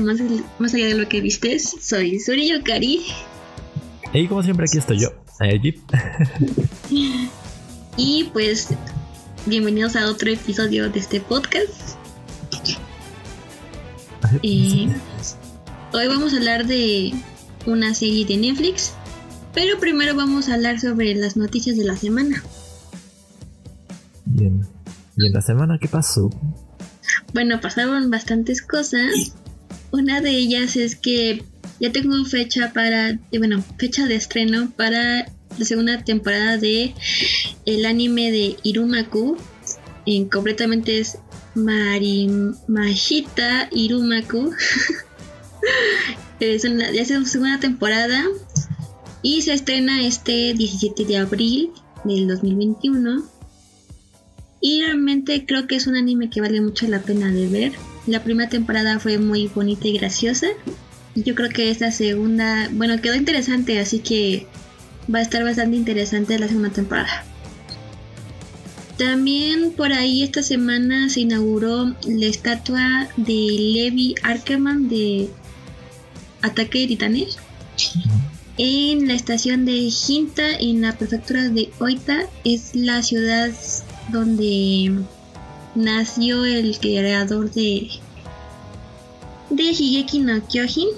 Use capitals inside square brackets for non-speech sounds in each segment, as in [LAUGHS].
más, más allá de lo que vistes. Soy Suri Yokari. Y como siempre aquí estoy yo, Jeep. [LAUGHS] y pues bienvenidos a otro episodio de este podcast. Hoy vamos a hablar de una serie de Netflix, pero primero vamos a hablar sobre las noticias de la semana. Bien. ¿Y en la semana qué pasó? Bueno, pasaron bastantes cosas. Una de ellas es que ya tengo fecha para, eh, bueno, fecha de estreno para la segunda temporada de el anime de Irumaku. En, completamente es Marimashita Irumaku. [LAUGHS] es una, ya es su segunda temporada y se estrena este 17 de abril del 2021. Y realmente creo que es un anime que vale mucho la pena de ver. La primera temporada fue muy bonita y graciosa. Yo creo que esta segunda, bueno, quedó interesante, así que va a estar bastante interesante la segunda temporada. También por ahí esta semana se inauguró la estatua de Levi Arkerman de Ataque de Titanes en la estación de Hinta en la prefectura de Oita es la ciudad donde nació el creador de de Higeki no Kyojin.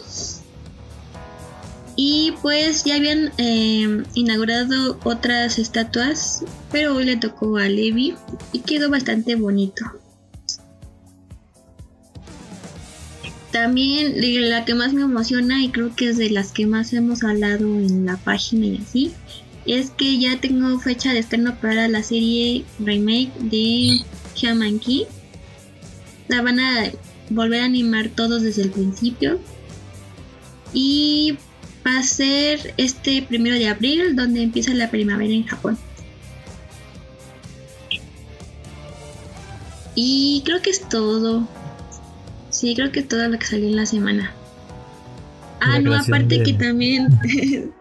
Y pues ya habían em, inaugurado otras estatuas pero hoy le tocó a Levi y quedó bastante bonito. También la que más me emociona y creo que es de las que más hemos hablado en la página y así es que ya tengo fecha de estreno para la serie remake de Shaman Key. La van a volver a animar todos desde el principio. Y va a ser este primero de abril donde empieza la primavera en Japón. Y creo que es todo. Sí, creo que es todo lo que salió en la semana. Ah, no, aparte que también [LAUGHS] [LAUGHS]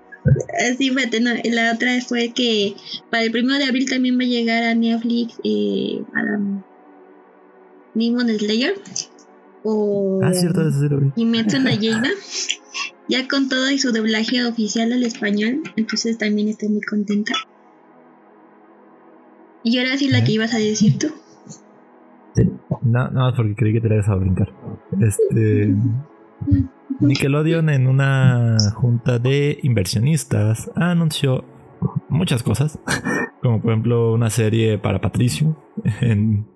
Así fue, la otra fue que para el primero de abril también va a llegar a Netflix eh, Adam Demon Slayer o ah, cierto, Kimetsu no [LAUGHS] ya con todo y su doblaje oficial al español, entonces también estoy muy contenta. Y ahora sí la que ibas a decir tú. No, no, porque creí que te la ibas a brincar. Este. [LAUGHS] Nickelodeon en una junta de inversionistas anunció muchas cosas, como por ejemplo una serie para Patricio, en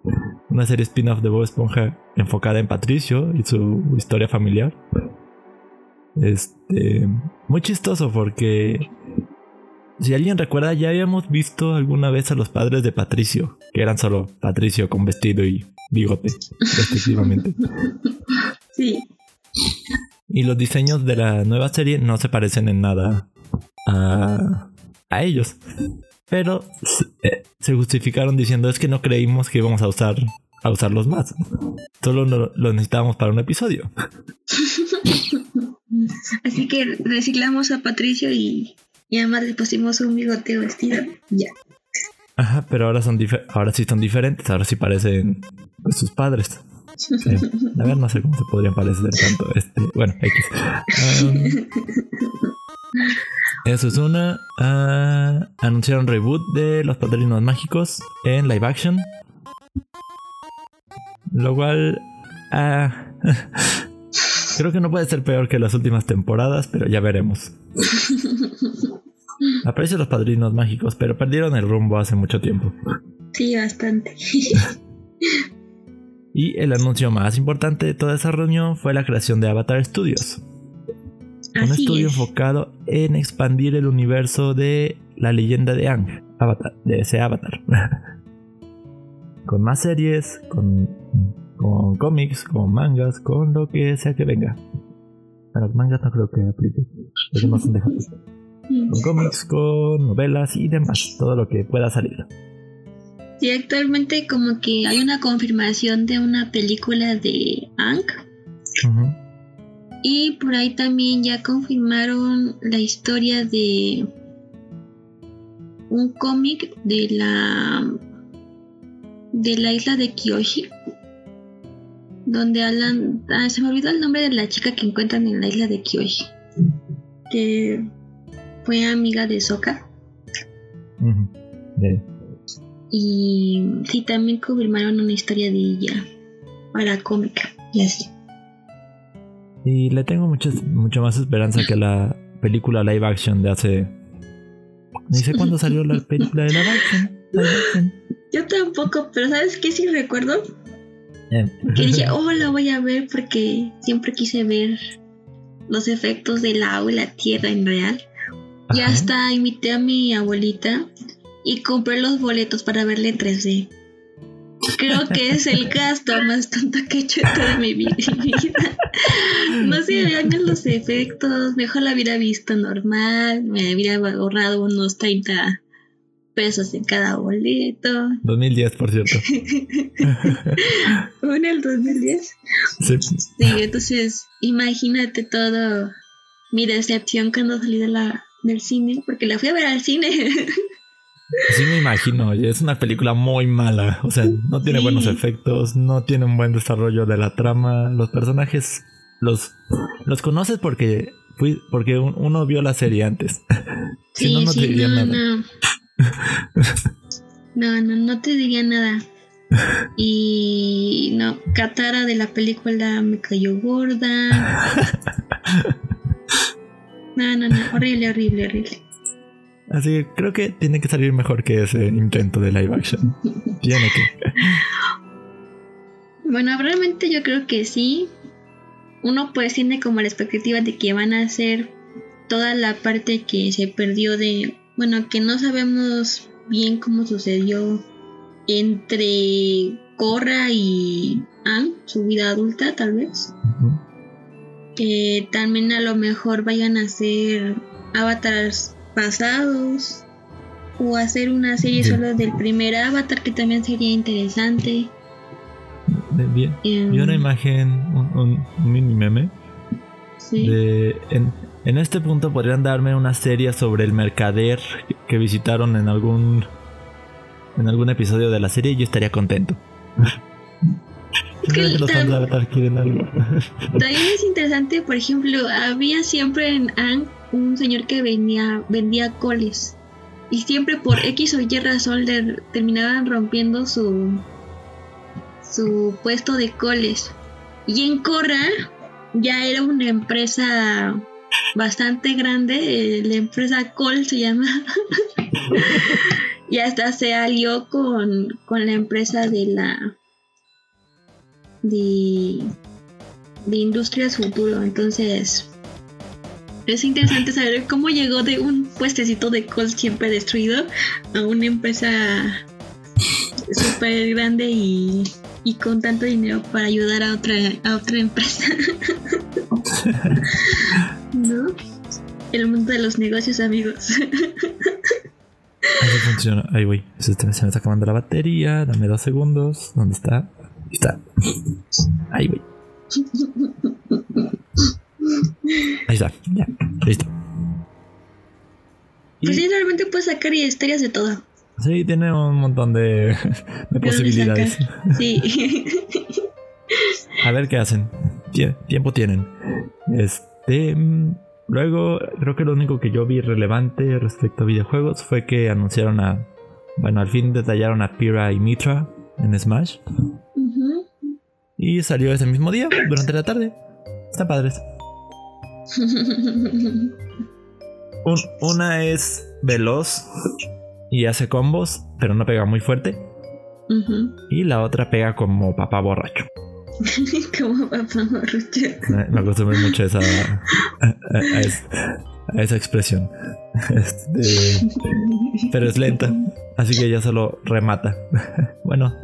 una serie spin-off de Bob Esponja enfocada en Patricio y su historia familiar. Este, muy chistoso porque si alguien recuerda, ya habíamos visto alguna vez a los padres de Patricio, que eran solo Patricio con vestido y bigote, respectivamente. [LAUGHS] Sí. Y los diseños de la nueva serie no se parecen en nada a, a ellos. Pero eh, se, justificaron diciendo es que no creímos que íbamos a usar a usarlos más. Solo lo, lo necesitábamos para un episodio. [LAUGHS] Así que reciclamos a Patricio y, y además le pusimos un bigoteo vestido. Ya. Ajá, pero ahora son ahora sí son diferentes, ahora sí parecen sus padres. A ver, no sé cómo se podrían parecer tanto. Este, bueno, X. eso es una. Uh, anunciaron reboot de Los Padrinos Mágicos en live action. Lo cual. Uh, [LAUGHS] creo que no puede ser peor que las últimas temporadas, pero ya veremos. Aprecio los padrinos mágicos, pero perdieron el rumbo hace mucho tiempo. Sí, bastante. [LAUGHS] Y el anuncio más importante de toda esa reunión fue la creación de Avatar Studios. un estudio enfocado en expandir el universo de la leyenda de Ang, Avatar, de ese Avatar. [LAUGHS] con más series, con, con cómics, con mangas, con lo que sea que venga. Para los mangas no creo que aplique. más Con cómics, con novelas y demás. Todo lo que pueda salir. Sí, actualmente como que hay una confirmación de una película de Ang. Y por ahí también ya confirmaron la historia de un cómic de la de la isla de Kyoshi. donde hablan. Ah, se me olvidó el nombre de la chica que encuentran en la isla de Kyoshi. Que fue amiga de Soka. Y sí, también confirmaron una historia de ella para cómica y así. Y le tengo mucha, mucho más esperanza que la película live action de hace. Ni sé cuándo [LAUGHS] salió la película de live action. Yo tampoco, pero ¿sabes qué sí recuerdo? Que dije, [LAUGHS] oh, la voy a ver porque siempre quise ver los efectos del agua y la tierra en real. Y hasta invité a mi abuelita y compré los boletos para verla en 3D. Creo que es el [LAUGHS] gasto más tonto que he hecho en toda [LAUGHS] mi vida. No sé, vean los efectos. Mejor la hubiera visto normal. Me hubiera ahorrado unos 30 pesos en cada boleto. 2010, por cierto. [LAUGHS] ¿Fue en el 2010? Sí. Sí, entonces imagínate todo mi decepción cuando salí de la, del cine, porque la fui a ver al cine. Sí me imagino, es una película muy mala, o sea, no tiene buenos efectos, no tiene un buen desarrollo de la trama, los personajes los los conoces porque fui, porque uno vio la serie antes. [LAUGHS] si no no te diría nada. No. [LAUGHS] no, no, no te diría nada. [LAUGHS] Y no, Katara de la película me cayó gorda. No, no, no, horrible, horrible, horrible. Así que creo que tiene que salir mejor que ese intento de live action. [LAUGHS] tiene que. Bueno, realmente yo creo que sí. Uno pues tiene como la expectativa de que van a hacer toda la parte que se perdió de. Bueno, que no sabemos bien cómo sucedió entre Korra y Anne, su vida adulta tal vez. Que también a lo mejor vayan a ser avatars pasados o hacer una serie solo del primer avatar que también sería interesante. Bien. Em, Vi una imagen, un, mini meme. en, en, este punto podrían darme una serie sobre el mercader que visitaron en algún en algún episodio de la serie y yo estaría contento. [LAUGHS] los quieren algo. También es interesante, por ejemplo, había siempre en Ang un señor que venía, vendía coles. Y siempre por X o Y razón le terminaban rompiendo su, su puesto de coles. Y en Corra ya era una empresa bastante grande, eh, la empresa Col se llama. [LAUGHS] y hasta se alió con, con la empresa de la de, de Industrias Futuro. Entonces, es interesante saber cómo llegó de un puestecito de col siempre destruido a una empresa súper grande y, y, con tanto dinero para ayudar a otra, a otra empresa. [LAUGHS] ¿No? El mundo de los negocios, amigos. Así funciona. Ahí voy. Se, me está acabando la batería. Dame dos segundos. ¿Dónde está? Ahí está. Ahí voy. Ahí está, ya, listo. Pues sí, realmente puedes sacar historias de todo. Sí, tiene un montón de, posibilidades. Sí. [LAUGHS] A ver qué hacen. tiempo tienen. Este. Mm, luego, creo que lo único que yo vi relevante respecto a videojuegos fue que anunciaron a. Bueno, al fin detallaron a Pira y Mitra en Smash. Y salió ese mismo día, durante la tarde. Están padres una es veloz y hace combos, pero no pega muy fuerte. Y la otra pega como papá borracho. [LAUGHS] como papá borracho. Me, acostumbré mucho a esa, a, esa expresión. Este, pero es lenta, así que ella solo remata. [LAUGHS] bueno,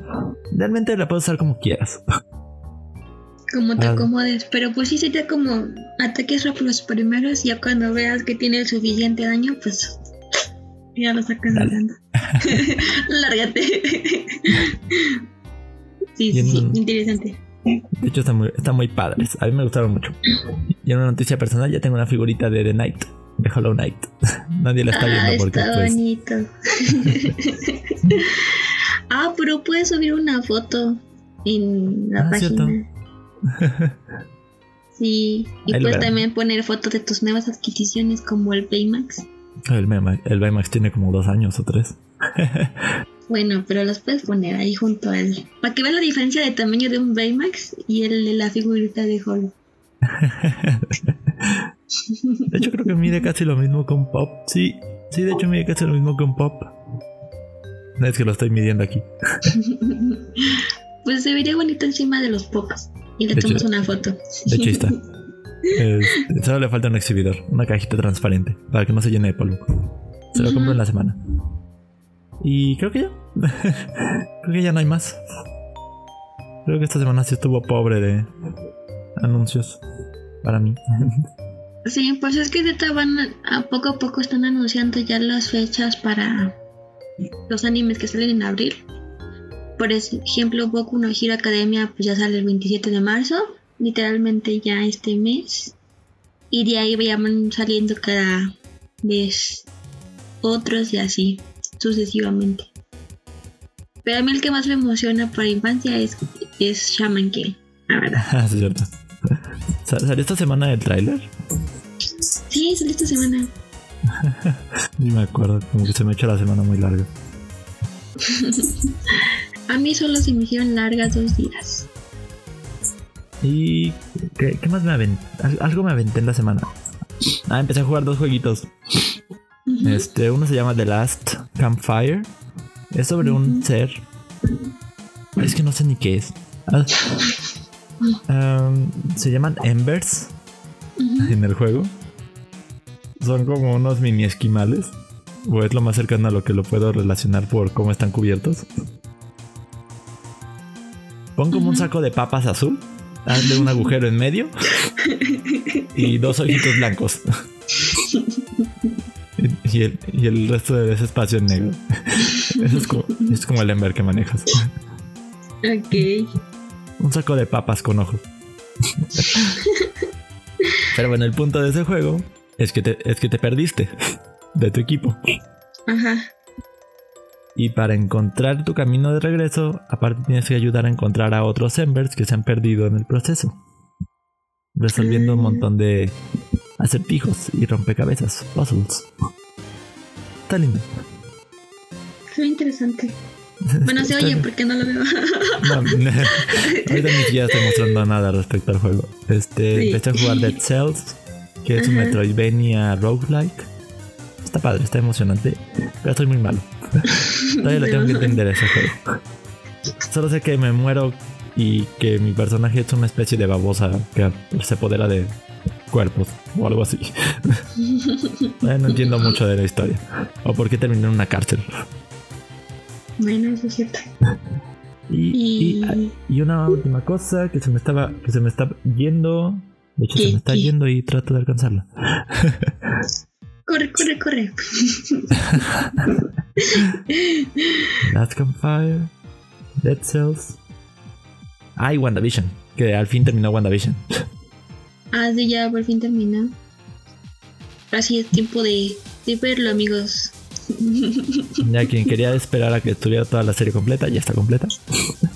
realmente la puedes usar como quieras como te acomodes. Pero pues sí sería como ataques rápidos primeros y ya cuando veas que tiene el suficiente daño, pues ya lo sacas hablando. [LAUGHS] Lárgate. sí, sí, sí, interesante. De hecho, están muy, están muy padres. A mí me gustaron mucho. Y en una noticia personal, ya tengo una figurita de The Knight, de Hollow Knight. [LAUGHS] Nadie la está viendo ah, porque. Está pues... bonito. [LAUGHS] ah, pero puedes subir una foto en la ah, página. Sí, y puedes también poner fotos de tus nuevas adquisiciones como el Baymax. El, el Baymax tiene como dos años o tres. bueno, pero los puedes poner ahí junto a él. Para que vean la diferencia de tamaño de un Baymax y el de la figurita de Hollow. [LAUGHS] de hecho, creo que mide casi lo mismo que un Pop. Sí, sí, de hecho mide casi lo mismo que un Pop. Es que lo estoy midiendo aquí. [LAUGHS] pues se vería bonito encima de los Pops. Y le tomamos una foto. De hecho, está. [LAUGHS] solo le falta un exhibidor, una cajita transparente, para que no se llene de polvo. Se lo compro en la semana. Y creo que ya. [LAUGHS] creo que ya no hay más. Creo que esta semana sí estuvo pobre de anuncios para mí. [LAUGHS] Sí, pues es que de van a poco a poco están anunciando ya las fechas para los animes que salen en abril. Por ejemplo, Boku no Hero Academia pues ya sale el 27 de marzo, literalmente ya este mes. Y de ahí vayan saliendo cada vez otros y así sucesivamente. Pero a mí el que más me emociona para infancia es, es Shaman King, la verdad. [LAUGHS] Ah, cierto. ¿Salió esta semana el tráiler? Sí, salió esta semana. [LAUGHS] Ni me acuerdo, como que se me echa la semana muy larga. [LAUGHS] A mí solo se me hicieron largas dos días. ¿Y qué, más me aventé? Algo me aventé en la semana. Ah, empecé a jugar dos jueguitos. Este, uno se llama The Last Campfire. Es sobre un ser. Es que no sé ni qué es. Ah, se llaman Embers en el juego. Son como unos mini esquimales. O es lo más cercano a lo que lo puedo relacionar por cómo están cubiertos. Pon como un saco de papas azul, hazle un agujero en medio [LAUGHS] y dos ojitos blancos. [LAUGHS] y, el, resto de ese espacio en negro. Eso es como, es como el Ember que manejas. Ok. Un saco de papas con ojos. Pero bueno, el punto de ese juego es que te, es que te perdiste de tu equipo. Ajá. Y para encontrar tu camino de regreso, aparte tienes que ayudar a encontrar a otros Embers que se han perdido en el proceso. Resolviendo un montón de acertijos y rompecabezas, puzzles. Está lindo. Qué interesante. [LAUGHS] Bueno, se oye porque no lo veo. [LAUGHS] no, ahorita ni siquiera estoy mostrando nada respecto al juego. Este, empecé a jugar Dead Cells, que es un Metroidvania roguelike. Está padre, está emocionante, pero estoy muy malo. [LAUGHS] Todavía lo tengo que entender ese juego. Solo sé que me muero y que mi personaje es una especie de babosa que se apodera de cuerpos o algo así. [LAUGHS] no entiendo mucho de la historia. O por qué terminé en una cárcel. Bueno, eso es cierto. Y, y, una última cosa que se me estaba que se me está yendo. De hecho, se me está yendo y trato de alcanzarla. [LAUGHS] Corre, corre, corre. Last Campfire, Dead Cells. Ah, y WandaVision, que al fin terminó WandaVision. Ah, sí, ya por fin terminó. Así es tiempo de, de verlo, amigos. Ya quien quería esperar a que estuviera toda la serie completa, ya está completa.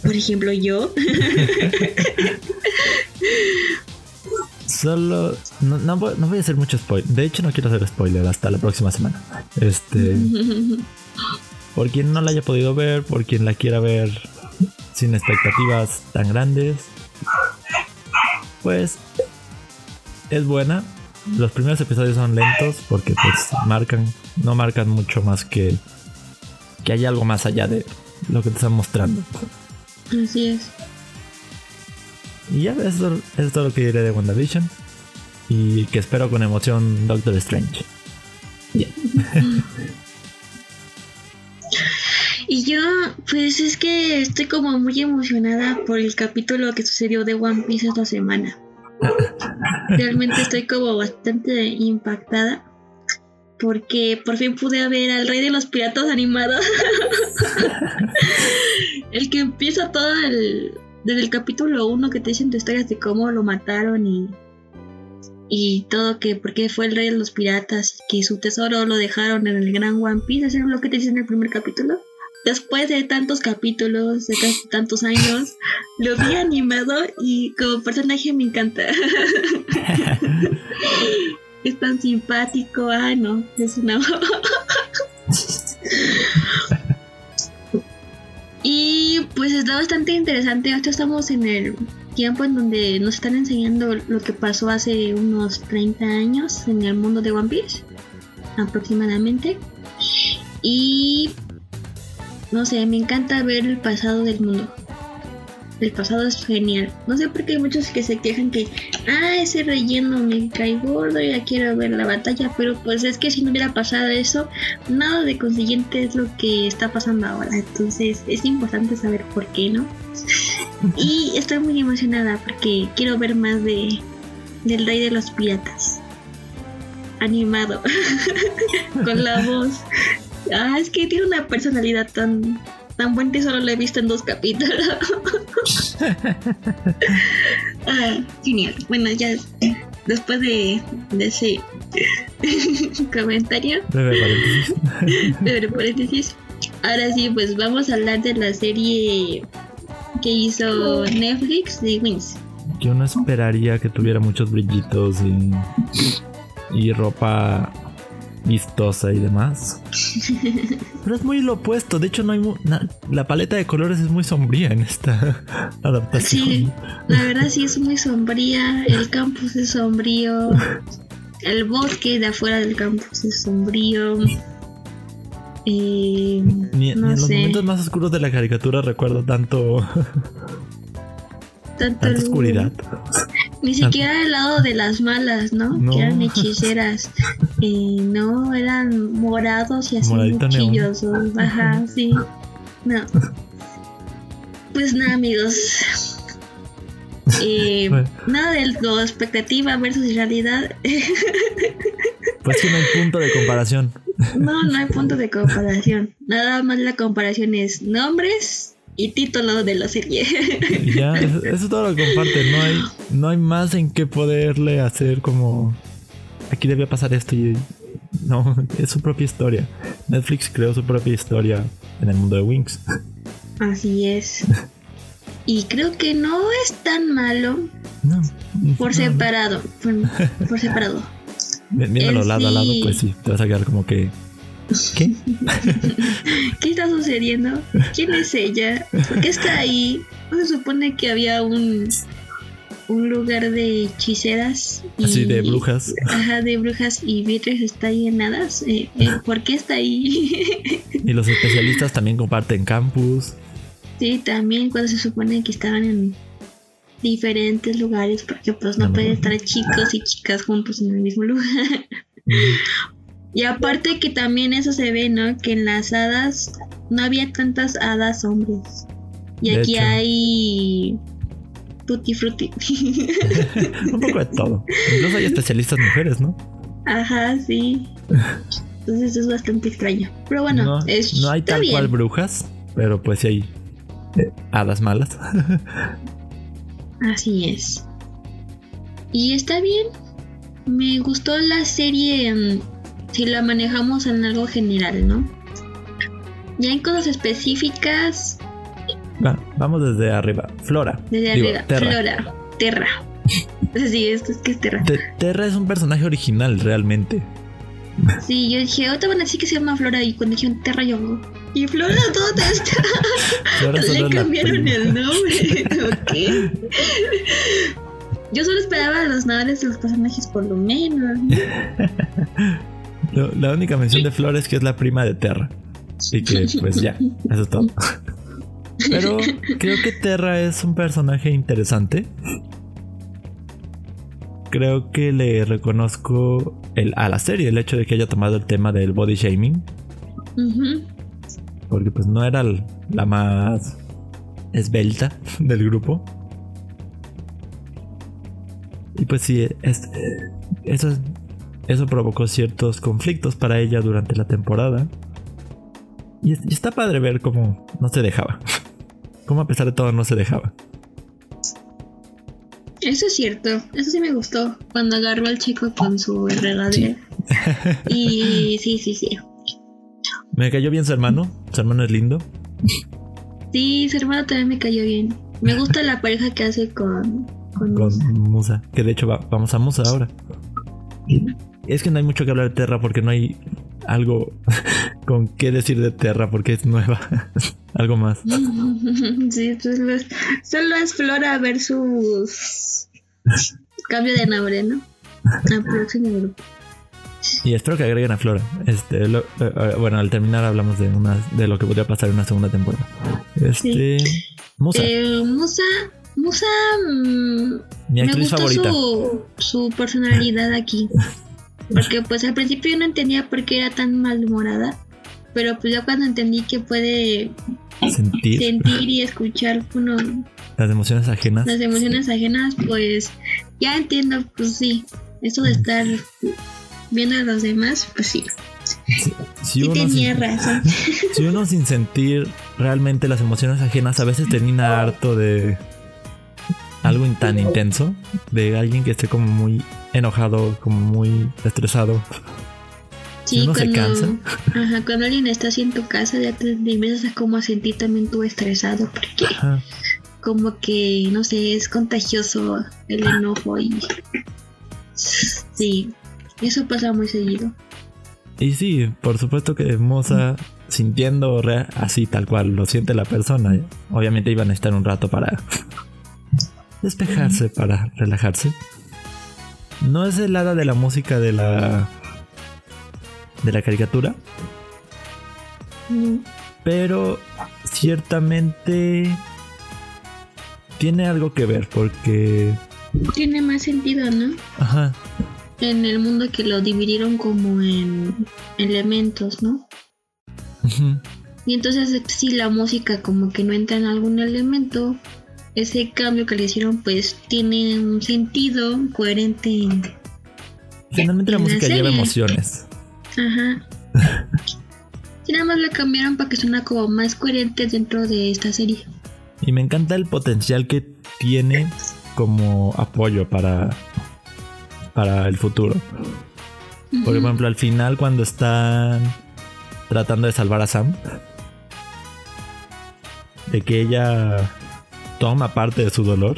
Por ejemplo, yo. Solo. No, voy a hacer mucho spoiler. De hecho, no quiero hacer spoiler hasta la próxima semana. Este. [LAUGHS] por quien no la haya podido ver, por quien la quiera ver sin expectativas tan grandes, pues es buena. Los primeros episodios son lentos porque pues marcan, no marcan mucho más que que hay algo más allá de lo que te están mostrando. Así es. Y ya, eso, es todo lo que diré de WandaVision. Y que espero con emoción Doctor Strange. [LAUGHS] y yo, pues es que estoy como muy emocionada por el capítulo que sucedió de One Piece esta semana. [LAUGHS] Realmente estoy como bastante impactada porque por fin pude ver al rey de los piratas animados. [LAUGHS] el que empieza todo el, desde el capítulo 1 que te dicen tu historias de cómo lo mataron y, y todo que porque fue el rey de los piratas que su tesoro lo dejaron en el gran One Piece, ¿eso es lo que te dicen en el primer capítulo? después de tantos capítulos, de tantos años, lo vi animado y como personaje me encanta. [LAUGHS] es tan simpático, ah, no, es una... [LAUGHS] [LAUGHS] y pues está bastante interesante, ahora estamos en el tiempo en donde nos están enseñando lo que pasó hace unos 30 años en el mundo de One Piece, aproximadamente. Y no sé, me encanta ver el pasado del mundo. El pasado es genial. No sé por qué hay muchos que se quejan que, ah, ese relleno me cae gordo, ya quiero ver la batalla, pero pues es que si no hubiera pasado eso, nada de consiguiente es lo que está pasando ahora. Entonces es importante saber por qué, ¿no? [LAUGHS] y estoy muy emocionada porque quiero ver más de del rey de los piratas. Animado. [LAUGHS] Con la voz [LAUGHS] Ah, es que tiene una personalidad tan, tan que solo lo he visto en dos capítulos. ah, genial. Bueno, ya después de, de ese [LAUGHS] comentario. Breve [LAUGHS] paréntesis. Ahora sí, pues vamos a hablar de la serie que hizo Netflix de Wings. Yo no esperaría que tuviera muchos brillitos y, y ropa vistosa y demás. [LAUGHS] Pero es muy lo opuesto. De hecho, no hay la paleta de colores es muy sombría en esta [LAUGHS] adaptación. Sí, la [LAUGHS] verdad sí es muy sombría. El campus es sombrío. El bosque de afuera del campus es sombrío. ni, en los momentos más oscuros de la caricatura recuerdo tanto. tanta oscuridad. Ni siquiera el lado de las malas, ¿no? Que eran hechiceras. [LAUGHS] Eh, no, eran morados y así cuchillos. Ajá, sí. No. Pues nada, amigos. [LAUGHS] Eh, Nada de lo expectativa versus realidad. [LAUGHS] Pues que no hay punto de comparación. No, no hay punto de comparación. Nada más la comparación es nombres y título de la serie. [LAUGHS] Ya, eso, es todo lo que comparte. No hay, no hay más en qué poderle hacer como. Aquí debía pasar esto y. No, [LAUGHS] es su propia historia. Netflix creó su propia historia en el mundo de Wings. [LAUGHS] Así es. Y creo que no es tan malo. No. Por separado. Por, separado. Viéndolo lado a lado, pues sí, te vas a quedar como que. ¿Qué? [LAUGHS] ¿Qué está sucediendo? ¿Quién es ella? ¿Por qué está ahí? ¿No se supone que había un, un lugar de hechiceras? Y, Así, de brujas. Ajá, de brujas y Beatriz está nada. Eh, eh, ¿Por qué está ahí? [LAUGHS] y los especialistas también comparten campus. Sí, también cuando se supone que estaban en diferentes lugares, porque pues no, pueden estar chicos y chicas juntos en el mismo lugar. Y aparte que también eso se ve, ¿no? Que en las hadas no había tantas hadas hombres. Y aquí hay tutti frutti. [LAUGHS] Un poco de todo. Incluso hay especialistas mujeres, ¿no? Ajá, sí. Entonces es bastante extraño. Pero bueno, no, es, no hay tal cual brujas, pero pues sí hay eh, hadas malas. Así es. Y está bien. Me gustó la serie mm, si la manejamos en algo general, ¿no? Ya en cosas específicas. vamos desde arriba. Flora. Desde arriba. Flora. Terra. [LAUGHS] sí, esto es que es Terra. Terra es un personaje original, realmente. Sí, yo dije, otra van así que se llama Flora y cuando dijeron Terra yo y Flora dónde está. [LAUGHS] Flora Le cambiaron el nombre. [LAUGHS] ok. Yo solo esperaba los nombres de los personajes por lo menos. La única mención de Flores es que es la prima de Terra. Y que pues ya, eso es todo. [LAUGHS] Pero creo que Terra es un personaje interesante. Creo que le reconozco el, a la serie el hecho de que haya tomado el tema del body shaming. Porque pues no era la más esbelta [LAUGHS] del grupo. Y pues sí, es, eso es eso provocó ciertos conflictos para ella durante la temporada. Y, está padre ver cómo no se dejaba. [LAUGHS] Cómo a pesar de todo no se dejaba. Eso es cierto, eso sí me gustó. Cuando agarró al chico con su regadera. [LAUGHS] y sí, sí, sí. Me cayó bien su hermano. su hermano es lindo. Sí, su hermano también me cayó bien. Me gusta la pareja que hace con, con, Musa. Que de hecho vamos a Musa ahora. Es que no hay mucho que hablar de Terra porque no hay algo [LAUGHS] con qué decir de Terra porque es nueva. [LAUGHS] algo más. [LAUGHS] Sí, solo es, solo es Flora versus cambio de nombre, ¿no? Al próximo grupo. Y espero que agreguen a Flora. Este, eh, eh, bueno, al terminar hablamos de una, de lo que podría pasar en una segunda temporada. Este, Musa. Eh, Musa, Musa, mm, mi actriz favorita. Su, su personalidad aquí. Porque pues al principio yo no entendía por qué era tan malhumorada. Pero pues ya cuando entendí que puede sentir, sentir y escuchar uno, las emociones ajenas. Las emociones ajenas, pues ya entiendo, pues sí. Eso de estar viendo a los demás, pues sí. Si, uno tenía sin, razón. [LAUGHS] Si uno sin sentir realmente las emociones ajenas a veces termina harto de algo tan intenso, de alguien que esté como muy enojado, como muy estresado. Sí, uno cuando, se cansa. Ajá, cuando alguien está así en tu casa, ya te empiezas a como a sentir también tú estresado, porque como que, no sé, es contagioso el enojo y... Sí, eso pasa muy seguido. Y sí, por supuesto que Moza, sintiendo así tal cual lo siente la persona, obviamente iban a estar un rato para despejarse, para relajarse. No es el hada de la música de la de la caricatura. Pero ciertamente tiene algo que ver porque tiene más sentido, ¿no? Ajá en el mundo que lo dividieron como en elementos, ¿no? Y entonces si la música como que no entra en algún elemento, ese cambio que le hicieron pues tiene un sentido coherente Finalmente la música lleva emociones. Ajá. [LAUGHS] y nada más la cambiaron para que suena como más coherente dentro de esta serie. Y me encanta el potencial que tiene como apoyo para para el futuro. Por ejemplo, al final cuando están tratando de salvar a Sam, de que ella toma parte de su dolor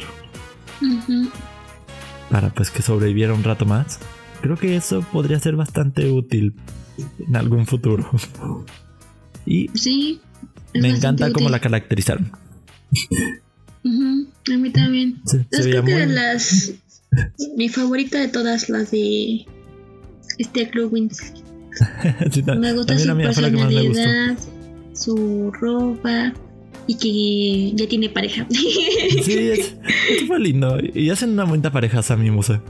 para pues que sobreviviera un rato más. Creo que eso podría ser bastante útil en algún futuro. y sí, me encanta cómo la caracterizaron. A mí también. es que las mi favorita de todas las de este Club Wins. [LAUGHS] me gusta su personalidad, su ropa y que ya tiene pareja. [LAUGHS] sí, es, fue lindo. Y hacen una bonita pareja, Sammy Musa.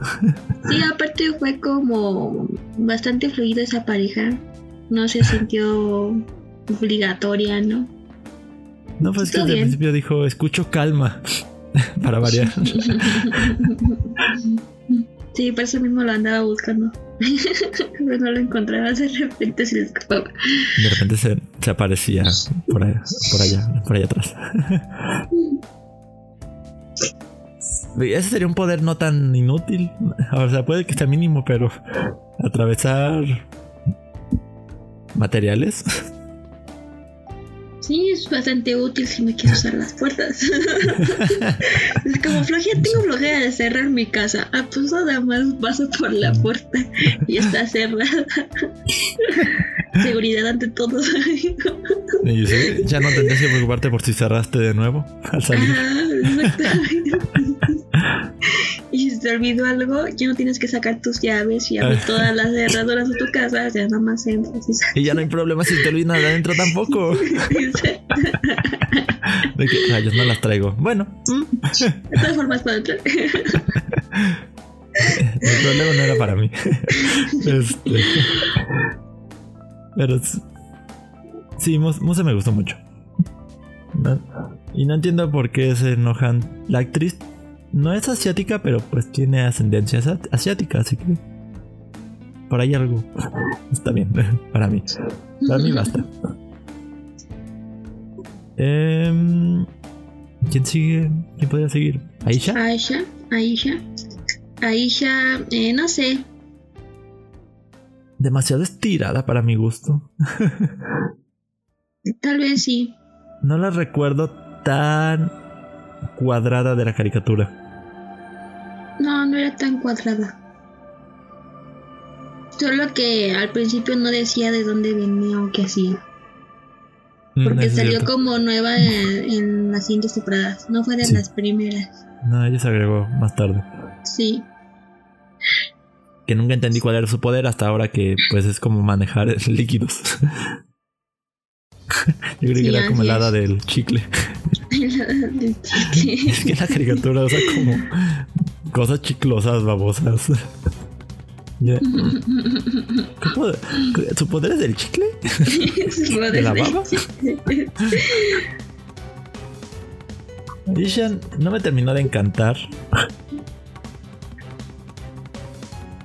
sí, aparte fue como bastante fluida esa pareja. No se sintió obligatoria, ¿no? No, pues que desde el principio dijo, escucho calma. [LAUGHS] para variar. [LAUGHS] Sí, por eso mismo lo andaba buscando. [LAUGHS] Pero no lo encontraba, de repente se le escapaba. De repente se, aparecía por allá, por allá, por allá atrás. [LAUGHS] Ese sería un poder no tan inútil. O sea, puede que sea mínimo, pero atravesar materiales [LAUGHS] Sí, es bastante útil si me quiero usar las puertas. [LAUGHS] es como flojera, tengo flojera de cerrar mi casa. Ah, pues nada más paso por la puerta [LAUGHS] y está cerrada. [LAUGHS] Seguridad ante todos. ya no tendrías que preocuparte por si cerraste de nuevo al salir. exactamente. Te olvidó algo, ya no tienes que sacar tus llaves y abrir todas las [LAUGHS] cerraduras de tu casa, ya nada más entras y, y ya no hay problema si te olvidas nada adentro tampoco. [LAUGHS] [LAUGHS] de que rayos no las traigo. Bueno. De todas formas puedo entrar. El problema no era para mí. Este, pero sí, Musa me gustó mucho. Y no entiendo por qué se enojan. La actriz no es asiática, pero pues tiene ascendencia asiática, así que por ahí algo está bien [LAUGHS] para mí. Para mí basta. Em, ¿Quién sigue? ¿Quién podría seguir? ¿Aisha? Aisha, Aisha. Aisha, eh, no sé. Demasiado estirada para mi gusto. Tal vez sí. No la recuerdo tan cuadrada de la caricatura. No, no era tan cuadrada. Solo que al principio no decía de dónde venía o qué hacía. Mm, Porque salió como nueva [LAUGHS] en, las siguientes temporadas. No fue de las primeras. No, ella se agregó más tarde. Sí. Que nunca entendí cuál era su poder hasta ahora que pues es como manejar [LAUGHS] líquidos. [LAUGHS] Yo creí que era como el hada del chicle. El hada del chicle. es que la caricatura usa como cosas chiclosas, babosas. [LAUGHS] ¿Su poder es del chicle? [LAUGHS] ¿De la baba? Ishan no me terminó de encantar.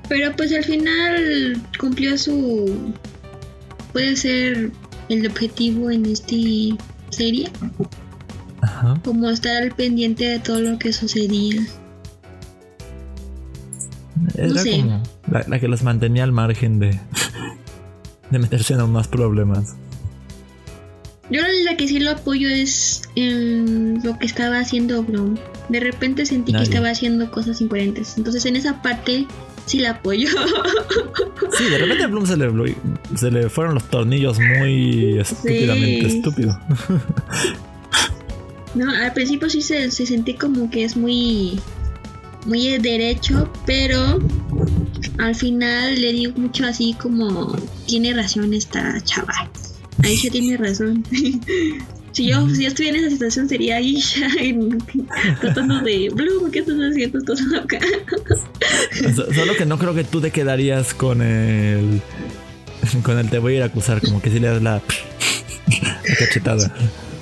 Pero pues al final cumplió su... Puede ser el objetivo en esta serie. Ajá. Como estar al pendiente de todo lo que sucedía. Era como la, que los mantenía al margen de, [LAUGHS] de meterse en más problemas. Yo la que sí lo apoyo es en lo que estaba haciendo Bloom. De repente sentí que estaba haciendo cosas incoherentes. Entonces en esa parte sí la apoyo. [LAUGHS] Sí, de repente a Bloom se le, se le fueron los tornillos muy estúpidamente estúpido. [LAUGHS] No, al principio sí se, se sentí como que es muy muy derecho, pero al final le digo mucho así como tiene razón esta chava. Ahí se tiene razón. [LAUGHS] si yo, si yo estuviera en esa situación sería Isha [LAUGHS] tratando de Blue, ¿qué estás haciendo todo acá? Solo que no creo que tú te quedarías con el [LAUGHS] con el te voy a ir a acusar, como que si le das la, la cachetada.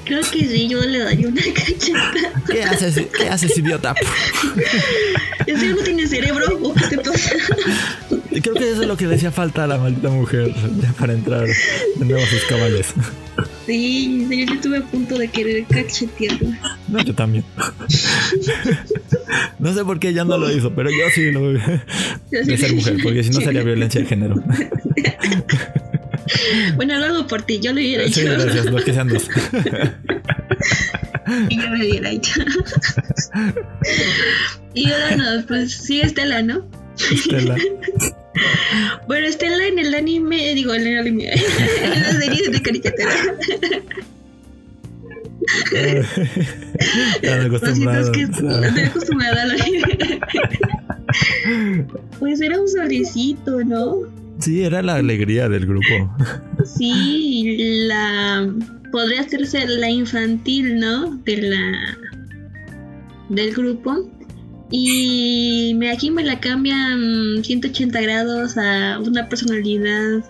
Creo que sí, yo le daría una [LAUGHS] cachetada. ¿Qué haces, ¿qué haces idiota? [LAUGHS] ¿Ese no tiene cerebro o qué te pasa? Creo que eso es lo que le hacía falta a la maldita mujer ya para entrar de nuevo a sus cabales. Sí, yo estuve a punto de querer cachetearla. No, yo también. No sé por qué ella no lo hizo, pero yo sí lo voy de ser mujer, porque si no sería violencia de género. [LAUGHS] [LAUGHS] Bueno, lo hago por ti, yo lo hubiera hecho. Sí, gracias, no que sean dos. y [LAUGHS] yo me hubiera hecho. [LAUGHS] y ahora no, pues sí, Estela, ¿no? Estela. bueno, Estela en el anime, digo, en el anime, en las series de caricatura. ya me acostumbrado. que estoy acostumbrada a la Pues era un solicito, ¿no? Sí, era la alegría del grupo. Sí, la podría hacerse la infantil, ¿no? De la del grupo. Y aquí me la cambian 180 grados a una personalidad,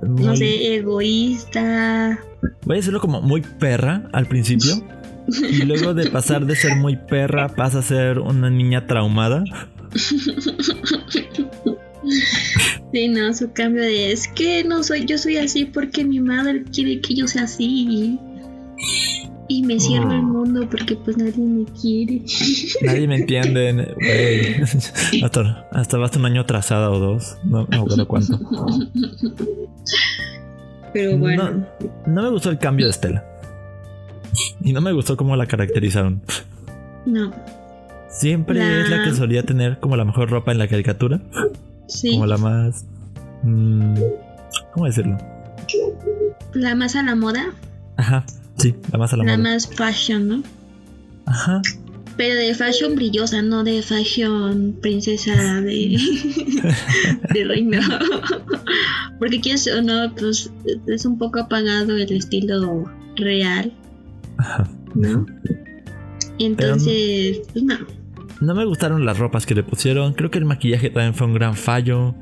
no sé, egoísta. Voy a decirlo como muy perra al principio. Y luego de pasar de ser muy perra pasa a ser una niña traumada. [LAUGHS] Sí, no, su cambio de es que no soy, yo soy así porque mi madre quiere que yo sea así. Y me cierro el oh. mundo porque pues nadie me quiere. Nadie me entiende, [LAUGHS] Hasta, hasta basta un año atrasada o dos. No, no recuerdo cuánto. Pero bueno. No, me gustó el cambio de Estela. Y no me gustó cómo la caracterizaron. No. Siempre es la que solía tener como la mejor ropa en la caricatura. Como la más. Mmm, ¿Cómo decirlo? La más a la moda. Ajá, sí, la más a la, moda. La más fashion, ¿no? Ajá. Pero de fashion brillosa, no de fashion princesa de, [LAUGHS] de reino. [LAUGHS] Porque quieres o no, pues es un poco apagado el estilo real. Ajá. ¿No? Entonces, pues no. No me gustaron las ropas que le pusieron. Creo que el maquillaje también fue un gran fallo.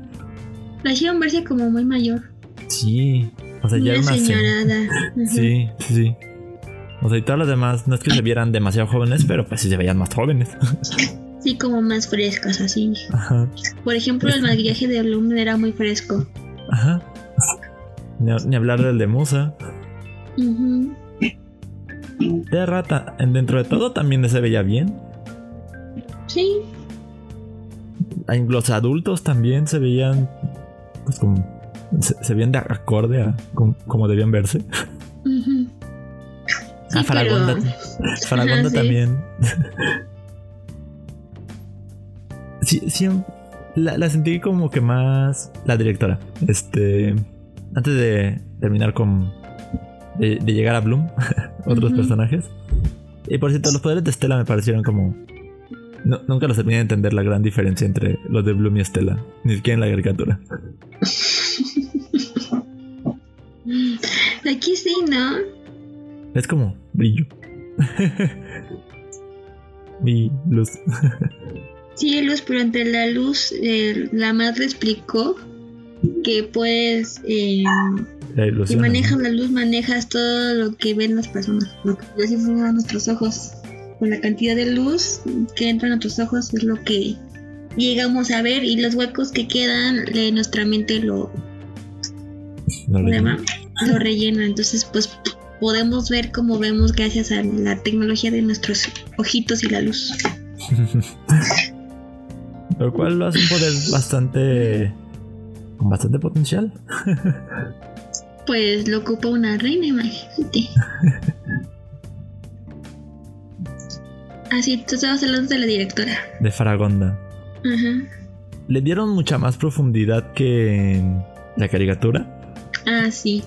La hicieron verse como muy mayor. Sí. O sea, ya era una señorada. Sí, sí, sí. O sea, y todas las demás no es que se vieran demasiado jóvenes, pero pues sí se veían más jóvenes. [LAUGHS] Sí, como más frescas, así. Ajá. Por ejemplo, el maquillaje de Bloom era muy fresco. Ajá. Ni, hablar del de Musa. De rata, dentro de todo también se veía bien. Sí. Los adultos también se veían, pues como, se, veían de acorde a como, debían verse. ah, Faragonda. Faragonda [LAUGHS] también. sí, sí, la, sentí como que más la directora. Este. Antes de terminar con. De, llegar a Bloom, [LAUGHS] otros personajes. Y por cierto, los poderes de Estela me parecieron como. Nunca los terminé de entender la gran diferencia entre los de Bloom y Estela. Ni siquiera en la caricatura. [LAUGHS] Aquí sí, ¿no? Es como brillo. [LAUGHS] Mi luz. [LAUGHS] Sí, luz, pero ante la luz, eh, la madre explicó que puedes. Eh, si manejas la luz, manejas todo lo que ven las personas. Lo que así funcionan nuestros ojos. Con la cantidad de luz que entra en nuestros ojos es lo que llegamos a ver y los huecos que quedan, de nuestra mente lo, lo rellena. Entonces, pues podemos ver como vemos gracias a la tecnología de nuestros ojitos y la luz. [LAUGHS] Lo cual lo hace un poder bastante. con bastante potencial. [LAUGHS] pues lo ocupa una reina, imagínate. [LAUGHS] Así, tú estabas hablando de la directora. De Faragonda. Ajá. ¿Le dieron mucha más profundidad que en la caricatura? Ah, sí.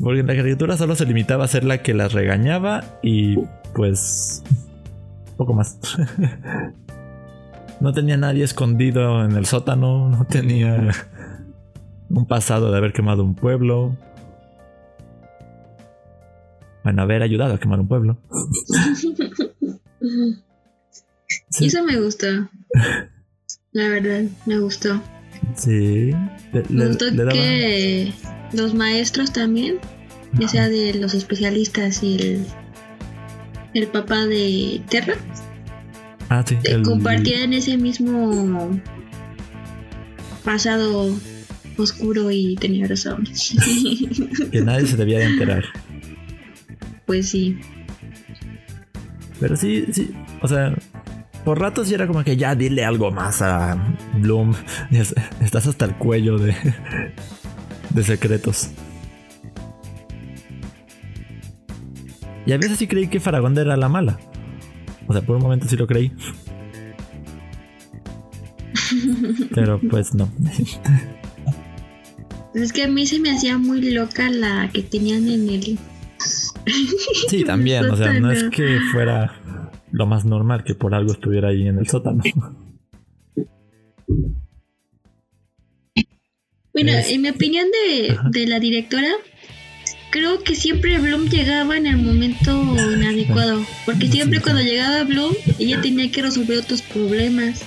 Porque en la caricatura solo se limitaba a ser la que las regañaba y pues poco más. [LAUGHS] no tenía nadie escondido en el sótano, no tenía un pasado de haber quemado un pueblo. Bueno, haber ayudado a quemar un pueblo. Eso me gustó. La verdad, me gustó. Sí. me gustó que los maestros también, ya sea de los especialistas y el, el papá de Terra, ah, sí, eh, compartían ese mismo pasado oscuro y tenebroso. que nadie se debía de enterar. [LAUGHS] Pues sí. Pero sí, sí, o sea, por ratos sí era como que ya dile algo más a Bloom. [LAUGHS] Estás hasta el cuello de, [LAUGHS] de secretos. Y a veces sí creí que Faragonda era la mala. O sea, por un momento sí lo creí. [LAUGHS] Pero pues no. Es que a mí se me hacía muy loca la que tenían en el. Sí, [LAUGHS] también. O sea, no es que fuera lo más normal que por algo estuviera ahí en el sótano. [LAUGHS] Bueno, en mi opinión de, la directora, creo que siempre Bloom llegaba en el momento inadecuado. Porque siempre cuando llegaba Bloom, ella tenía que resolver otros problemas.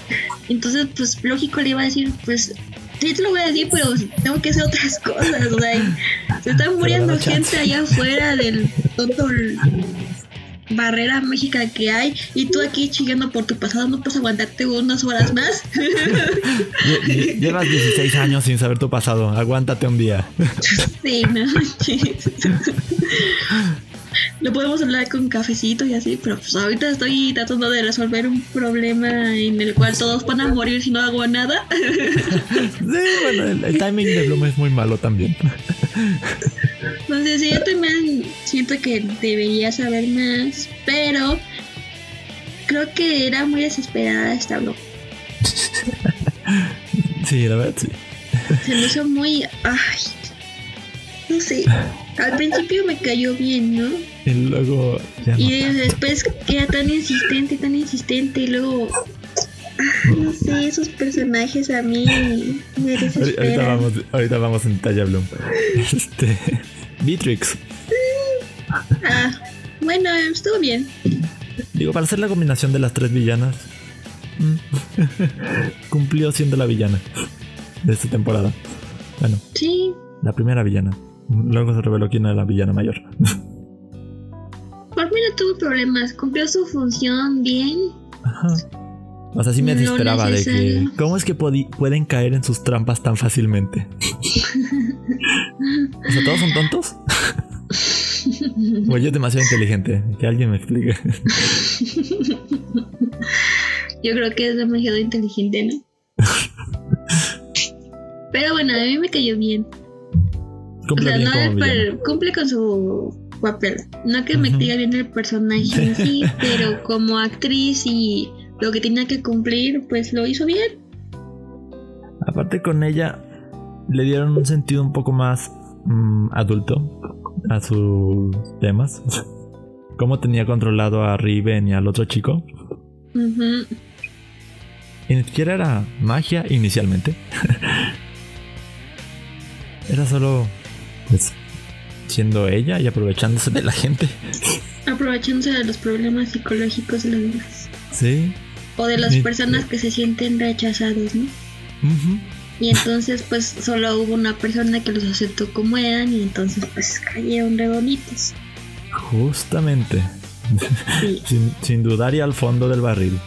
Entonces, pues lógico le iba a decir, pues sí te lo voy a decir, pero tengo que hacer otras cosas. O sea, se está muriendo gente allá afuera del todo barrera mágica que hay y tú aquí chillando por tu pasado no puedes aguantarte unas horas más. [LAUGHS] Llevas 16 años sin saber tu pasado, aguántate un día. Sí, no. [LAUGHS] Lo podemos hablar con cafecito y así, pero pues ahorita estoy tratando de resolver un problema en el cual todos van a morir si no hago nada. [LAUGHS] Sí, bueno, el, el timing de Bloom es muy malo también. Entonces, sí, yo también siento que debería saber más, pero creo que era muy desesperada esta blog. [LAUGHS] sí, la verdad, sí. Se me hizo muy. Ay. No sé. Al principio me cayó bien, ¿no? Y luego. y después queda tan insistente, tan insistente, y luego. no sé, esos personajes a mí me desesperan. Ahorita vamos, ahorita vamos en talla Bloom. Este. Beatrix. Ah, bueno, estuvo bien. Digo, para hacer la combinación de las tres villanas, mm, [LAUGHS] cumplió siendo la villana de esta temporada. Bueno, sí. La primera villana. Luego se reveló quién era la villana mayor. Por mí no tuvo problemas, cumplió su función bien. Ajá. O sea, sí me desesperaba de que. ¿Cómo es que pueden caer en sus trampas tan fácilmente? o sea, ¿todos son tontos? o yo es demasiado inteligente. Que alguien me explique. yo creo que es demasiado inteligente, ¿no? [LAUGHS] Pero bueno, a mí me cayó bien. Cumple, bien como villano. cumple con su papel. No que me diga bien el personaje en sí, [LAUGHS] pero como actriz y lo que tenía que cumplir, pues lo hizo bien. Aparte con ella, le dieron un sentido un poco más mm, adulto a sus temas. [LAUGHS] Cómo tenía controlado a Riven y al otro chico. Y ni siquiera era magia inicialmente. [LAUGHS] era solo pues, siendo ella y aprovechándose de la gente. Aprovechándose de los problemas psicológicos de los demás. Sí. O de las personas que se sienten rechazados, ¿no? Y entonces pues solo hubo una persona que los aceptó como eran y entonces pues cayeron re bonitos. Justamente. [LAUGHS] sin, dudar y al fondo del barril.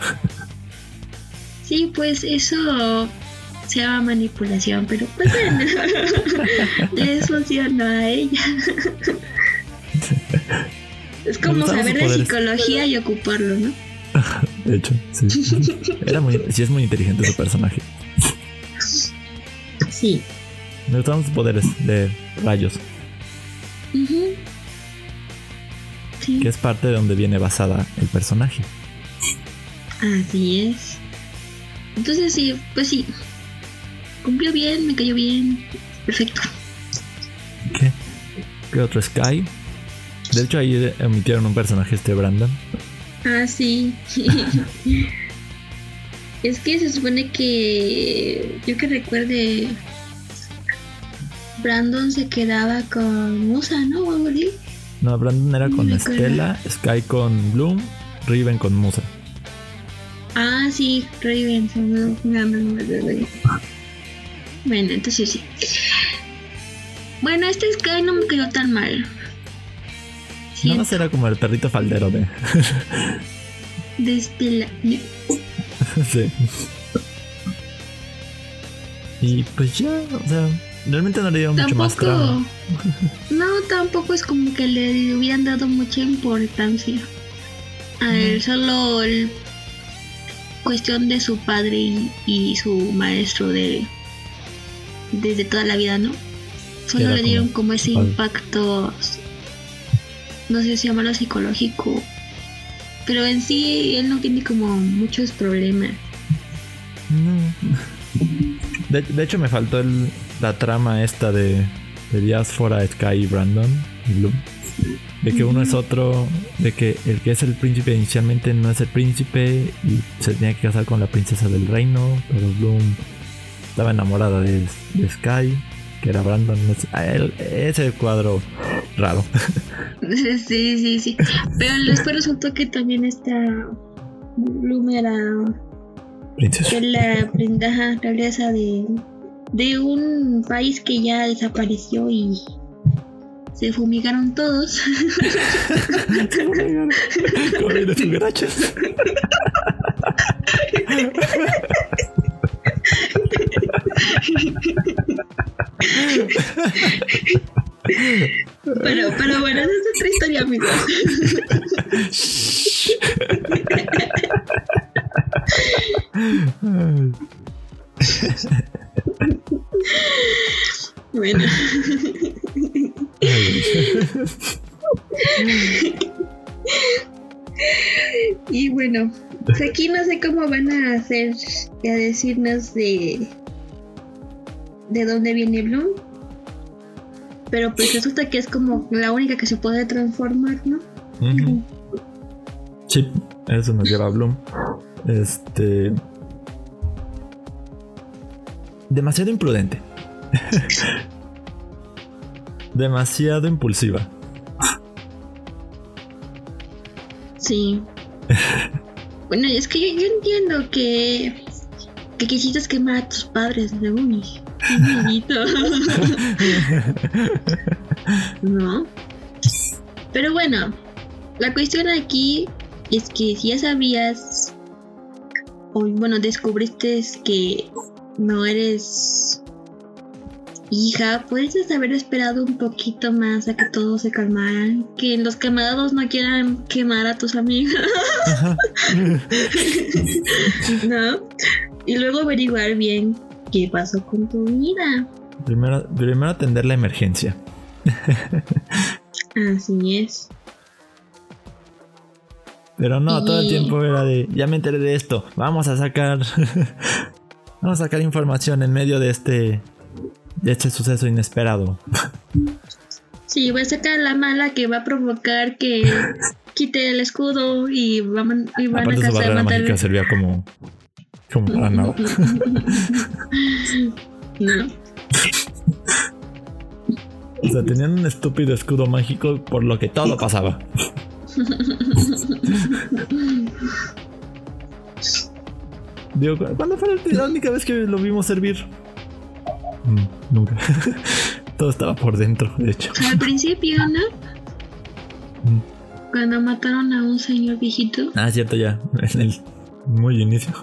sí, pues eso se llama manipulación, pero pues bueno, [LAUGHS] les funcionó a ella. es como saber de psicología y ocuparlo, ¿no? [LAUGHS] De hecho, sí. Era muy, sí es muy inteligente su personaje. Sí. Me gustan los poderes de rayos. Que es parte de donde viene basada el personaje. Así es. Entonces sí, pues sí. Cumplió bien, me cayó bien. Perfecto. ¿Qué? ¿Qué otro? Sky. De hecho ahí emitieron un personaje este Brandon. Ah, sí. [LAUGHS] Es que se supone que yo que recuerde Brandon se quedaba con Musa, ¿no? ¿O No, Brandon era con Estela, Sky con Bloom, Riven con Musa. Ah, sí, Riven. Bueno, entonces sí. Bueno, este Sky no me quedó tan mal. Nada más era como el perrito faldero de. de Estela. [LAUGHS] sí. Y pues ya, o sea, realmente no le dieron mucho más trama. [LAUGHS] no, tampoco es como que le hubieran dado mucha importancia. A él, solo el cuestión de su padre y, su maestro de desde toda la vida, ¿no? Solo le dieron como, ese impacto, no sé si llamarlo psicológico pero en sí él no tiene como muchos problemas. De, hecho me faltó el, la trama esta de, de Diáspora, Sky y Brandon y Bloom. De que uno es otro, de que el que es el príncipe inicialmente no es el príncipe y se tenía que casar con la princesa del reino, pero Bloom estaba enamorada de, Sky, que era Brandon. ese cuadro raro. [LAUGHS] Sí, sí, sí. Pero después resultó que también esta Bloom era Princesa. la realeza de, de un país que ya desapareció y se fumigaron todos. [LAUGHS] se fumigaron. [LAUGHS] Pero, pero bueno, esa es otra historia, amigos. bueno. y bueno, pues aquí no sé cómo van a hacer a decirnos de de dónde viene Bloom pero pues resulta que es como la única que se puede transformar, ¿no? Sí, eso nos lleva a Bloom. Este. Demasiado imprudente. [LAUGHS] Demasiado impulsiva. Sí. [LAUGHS] bueno, es que yo, entiendo que. que quisiste quemar a tus padres, de unis. [LAUGHS] ¿No? Pero bueno, la cuestión aquí es que si ya sabías, o bueno, descubriste que no eres hija, puedes haber esperado un poquito más a que todo se calmara, que los camarados no quieran quemar a tus amigos. [LAUGHS] ¿No? Y luego averiguar bien ¿Qué pasó con tu vida? Primero, primero atender la emergencia. Así es. Pero no, todo el tiempo era de, ya me enteré de esto, vamos a sacar, [LAUGHS] vamos a sacar información en medio de este, de este suceso inesperado. Sí, voy a sacar la mala que va a provocar que [LAUGHS] quite el escudo y, van, y van a casar a mágica servía como, como para nada. [LAUGHS] no. O sea, tenían un estúpido escudo mágico por lo que todo pasaba. Digo, ¿cuándo fue la única vez que lo vimos servir? Mm, nunca. [LAUGHS] Todo estaba por dentro, de hecho. Al principio, ¿no? Mm. Cuando mataron a un señor viejito. Ah, cierto, ya. En el muy inicio. [LAUGHS]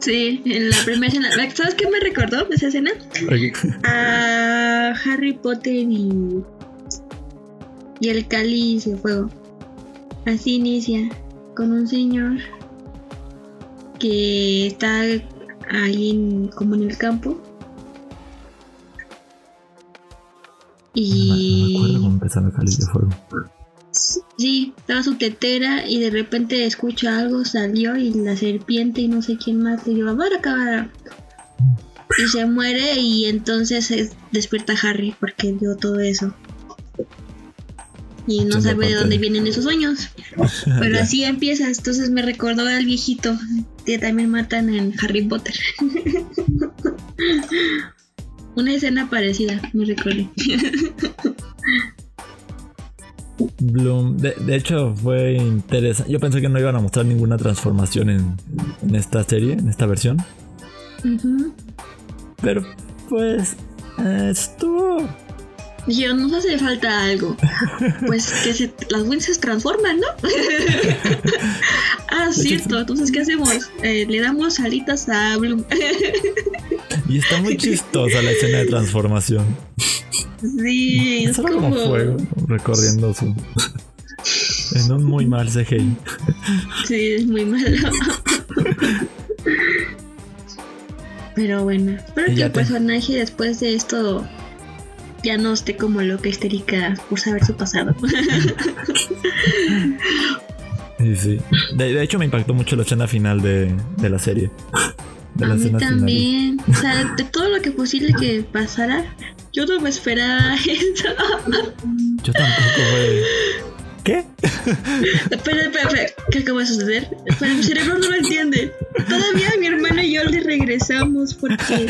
Sí, en la primera escena. ¿Sabes qué me recordó esa escena? A Harry Potter y. Y el cáliz de fuego. Así inicia. Con un señor que está ahí como en el campo. Y. No me acuerdo cómo empezó el cáliz de fuego. Sí, estaba su tetera y de repente escucha algo, salió y la serpiente y no sé quién más le dijo, a acabar. Y se muere y entonces despierta Harry porque vio todo eso. Y no sabe de dónde vienen esos sueños. [LAUGHS] Pero así empieza, entonces me recordó al viejito que también matan en Harry Potter. [LAUGHS] Una escena parecida, me recuerdo. [LAUGHS] Bloom. De, hecho, fue interesante. Yo pensé que no iban a mostrar ninguna transformación en, esta serie, en esta versión. Pero, pues, estuvo. Yo nos hace falta algo. [LAUGHS] Pues que se, las wins se transforman, ¿no? [LAUGHS] ah, cierto. Entonces, ¿qué hacemos? Eh, le damos alitas a Bloom. y está muy chistosa la escena de transformación. Sí, es como... fuego recorriendo su. en un muy mal CGI. sí, es muy malo. [LAUGHS] Pero bueno, espero que el personaje después de esto ya no esté como loca histérica por saber su pasado. sí, sí. De, hecho, me impactó mucho la escena final de, de la serie. De la a mí también. O sea, de todo lo que posible que pasara, yo no me esperaba [LAUGHS] eso. Yo tampoco, güey. ¿Qué? Espera, espera, espera. ¿Qué acaba de suceder? Pero mi cerebro no lo entiende. Todavía mi hermana y yo le regresamos porque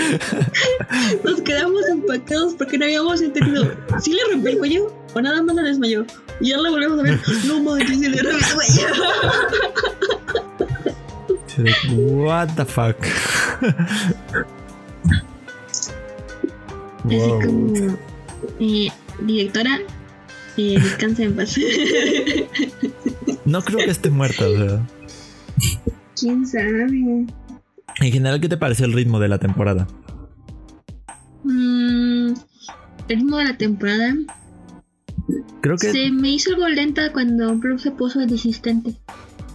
[LAUGHS] nos quedamos empacados porque no habíamos entendido. ¿Sí le rompió el cuello o nada más lo desmayó? Y ya la volvemos a ver. No manches, sí le rompió el cuello. What the fuck? Así como, eh, directora, descansa en paz. no creo que esté muerta, o sea. ¿Quién sabe? En general, ¿qué te parece el ritmo de la temporada? Mm, el ritmo de la temporada. Creo que. Se me hizo algo lenta cuando Bruce se puso desistente.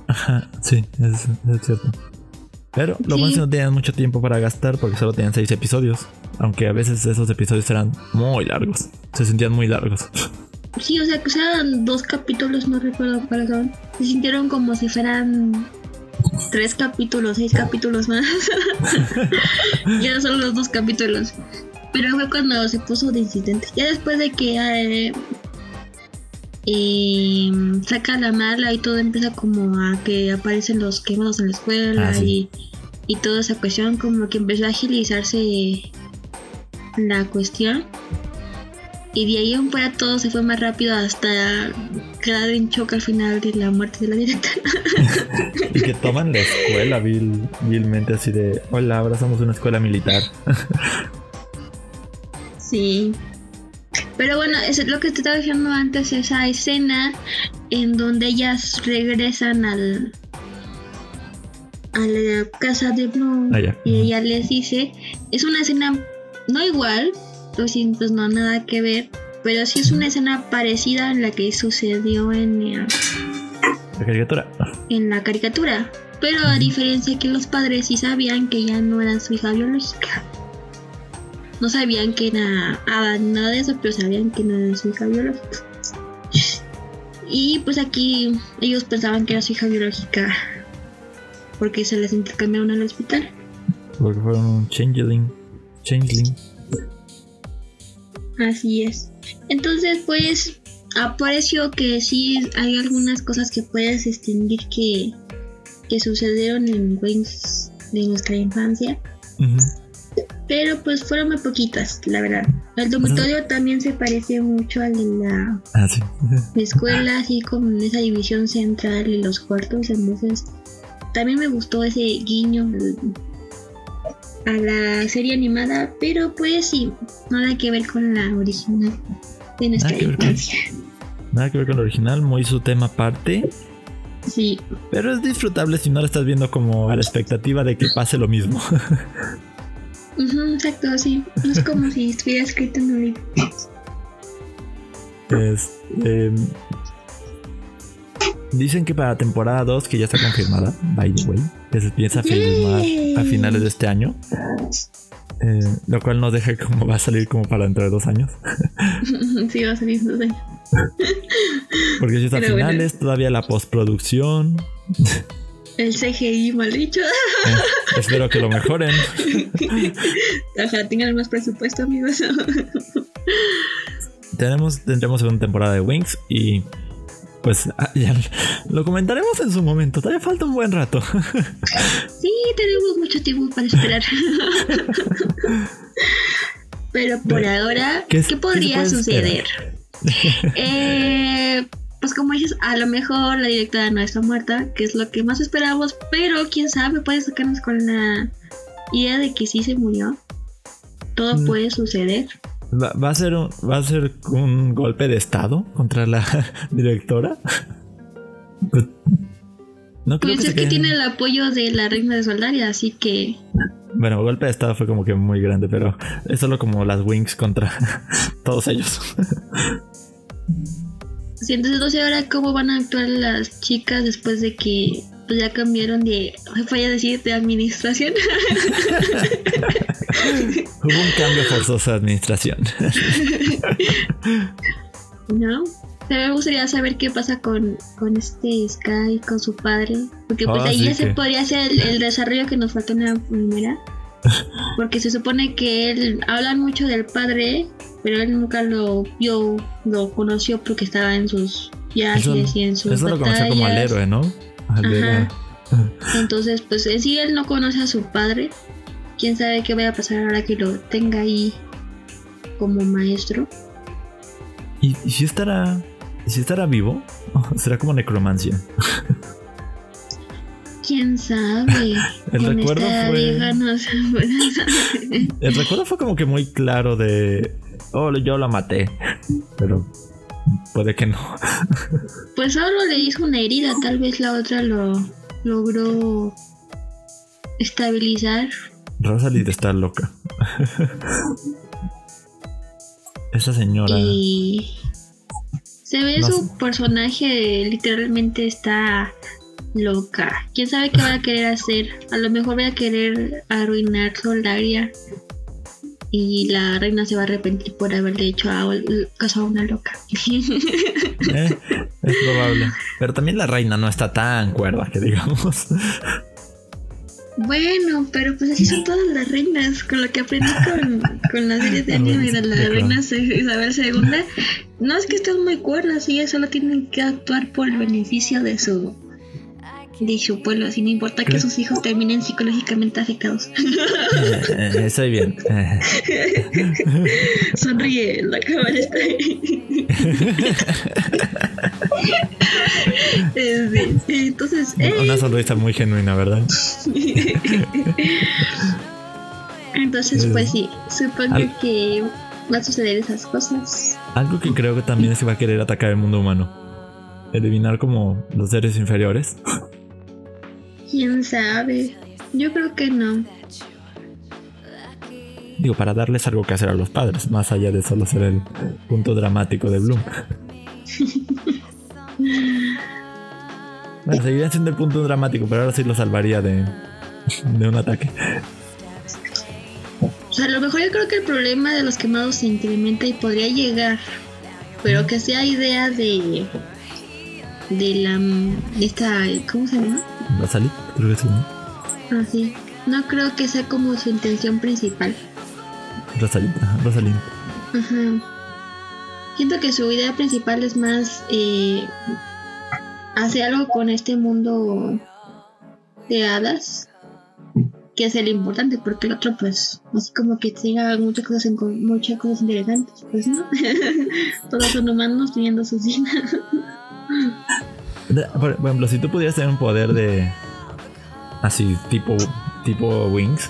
Ajá, sí, es, es cierto. Pero lo bueno es que no tenían mucho tiempo para gastar porque solo tenían seis episodios. Aunque a veces esos episodios eran muy largos. Se sentían muy largos. Sí, o sea, que eran dos capítulos, no recuerdo cuáles son. Se sintieron como si fueran tres capítulos, seis capítulos más. [LAUGHS] ya solo los dos capítulos. Pero fue cuando se puso de incidente. Ya después de que eh, eh, saca la mala y todo empieza como a que aparecen los quemados en la escuela ah, y, y toda esa cuestión, como que empezó a agilizarse la cuestión. Y de ahí en fuera todo se fue más rápido hasta quedar en choque al final de la muerte de la directora. [LAUGHS] y que toman la escuela vil, vilmente así de, hola, ahora somos una escuela militar. [LAUGHS] sí. Pero bueno, es lo que te estaba diciendo antes, esa escena en donde ellas regresan al a la casa de Bloom ah, y ella les dice, es una escena no igual, pues, pues no nada que ver, pero sí es una escena parecida en la que sucedió en eh, la caricatura. En la caricatura, pero a diferencia que los padres sí sabían que ya no era su hija biológica. no sabían que era ah, nada de eso, pero sabían que no era su hija biológica. Y pues aquí ellos pensaban que era su hija biológica porque se les intercambiaron al hospital. Porque fueron un changeling. Changeling. Así es. Entonces, pues, apareció que sí hay algunas cosas que puedes distinguir que, que sucedieron en Wings de nuestra infancia. Pero pues fueron muy poquitas, la verdad. El dormitorio también se parece mucho al de la, ah, escuela, así como en esa división central y los cuartos. Entonces, también me gustó ese guiño a la serie animada, pero pues sí, nada que ver con la original de nuestra infancia. nada que ver con la original, muy su tema aparte. Sí. Pero es disfrutable si no la estás viendo como a la expectativa de que pase lo mismo. exacto, sí. No es como si estuviera escrito en un libro. [LAUGHS] Este, dicen que para temporada 2, que ya está confirmada, by the way, que se piensa filmar a finales de este año. Eh, lo cual no deja como va a salir como para dentro de dos años. [LAUGHS] sí, va a salir dos años. [LAUGHS] Porque si está a finales, todavía la postproducción. El CGI mal dicho. Eh, espero que lo mejoren. [LAUGHS] Ojalá tengan más presupuesto, amigos. Tenemos, tendremos una temporada de Wings y pues [LAUGHS] ah, ya lo comentaremos en su momento. Todavía falta un buen rato. [LAUGHS] Sí, tenemos mucho tiempo para esperar. [LAUGHS] Pero por ahora, ¿qué, podría suceder? eh, pues como dices, a lo mejor la directora no está muerta, que es lo que más esperábamos, pero quién sabe, puede sacarnos con la idea de que sí se murió. Todo mm. puede suceder. ¿Va, a ser un, ¿Va a ser un golpe de estado contra la [LAUGHS] directora? Pues, no creo pues que es que tiene el apoyo de la reina de Soldaria, así que... Bueno, golpe de estado fue como que muy grande, pero es solo como las wings contra [LAUGHS] todos ellos. Sí, entonces no sé ahora cómo van a actuar las chicas después de que pues, ya cambiaron de, voy a decir, de administración. [LAUGHS] Hubo un cambio forzoso de administración. [LAUGHS] no, me gustaría saber qué pasa con, con este Sky, con su padre. Porque pues ah, ahí ya se podría hacer el, desarrollo que nos faltó en la primera. [LAUGHS] Porque se supone que él hablan mucho del padre, pero él nunca lo vio, lo conoció porque estaba en sus viajes y en sus Eso lo conoció como al héroe, ¿no? Entonces, pues en sí él no conoce a su padre. Quién sabe qué vaya a pasar ahora que lo tenga ahí como maestro. ¿Y, si estará si estará vivo? [LAUGHS] ¿Será como necromancia? quién sabe. [LAUGHS] El recuerdo fue. El recuerdo fue como que muy claro de. Oh, yo la maté. Pero puede que no. Pues solo le hizo una herida, tal vez la otra lo logró estabilizar. Rosalie está loca. Esa señora. Y se ve su personaje literalmente está loca. ¿Quién sabe qué va a querer hacer? A lo mejor va a querer arruinar Soldaria y la reina se va a arrepentir por haberle hecho a, caso a una loca. [LAUGHS] Eh, es probable. Pero también la reina no está tan cuerda que digamos. Bueno, pero pues así son todas las reinas. Con lo que aprendí con, con las series de [LAUGHS] anime de la reina Isabel II. No es que estén muy cuerdas, ellas solo tienen que actuar por el beneficio de su de su pueblo, así no importa que sus hijos terminen psicológicamente afectados. Eh, eh, estoy bien. [LAUGHS] Sonríe, la cámara está ahí. [LAUGHS] entonces, una sonrisa muy genuina, ¿verdad? [LAUGHS] entonces, pues sí, supongo que va a suceder esas cosas. Algo que creo que también se va a querer atacar el mundo humano. Eliminar como los seres inferiores. ¿Quién sabe? Yo creo que no. Digo, para darles algo que hacer a los padres, más allá de solo ser el punto dramático de Bloom. bueno, seguirían siendo el punto dramático, pero ahora sí lo salvaría de, de un ataque. sea, a lo mejor yo creo que el problema de los quemados se incrementa y podría llegar, pero que sea idea de de la de esta ¿cómo se llama? Rosalit, creo que sí. ¿no? Ah, sí. No creo que sea como su intención principal. Rosalind, ajá, Rosalind. Ajá. Siento que su idea principal es más eh, hacer algo con este mundo de hadas que es el importante porque el otro pues así como que tenga muchas cosas en, muchas cosas interesantes pues no [LAUGHS] todos son humanos teniendo sus [LAUGHS] vidas por ejemplo si tú pudieras tener un poder de así tipo tipo wings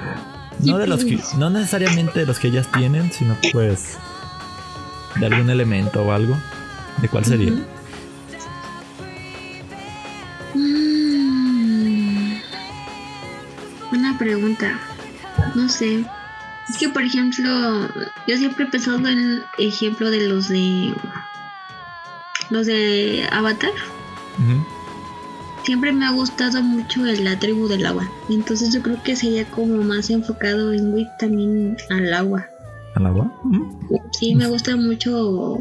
[LAUGHS] no de los que no necesariamente de los que ellas tienen sino pues de algún elemento o algo de cuál sería pregunta. No sé. Es que, por ejemplo, yo siempre he pensado en el ejemplo de los de. Los de Avatar. Siempre me ha gustado mucho la tribu del agua. Entonces, yo creo que sería como más enfocado en Wick también al agua. ¿Al agua? Sí, me gusta mucho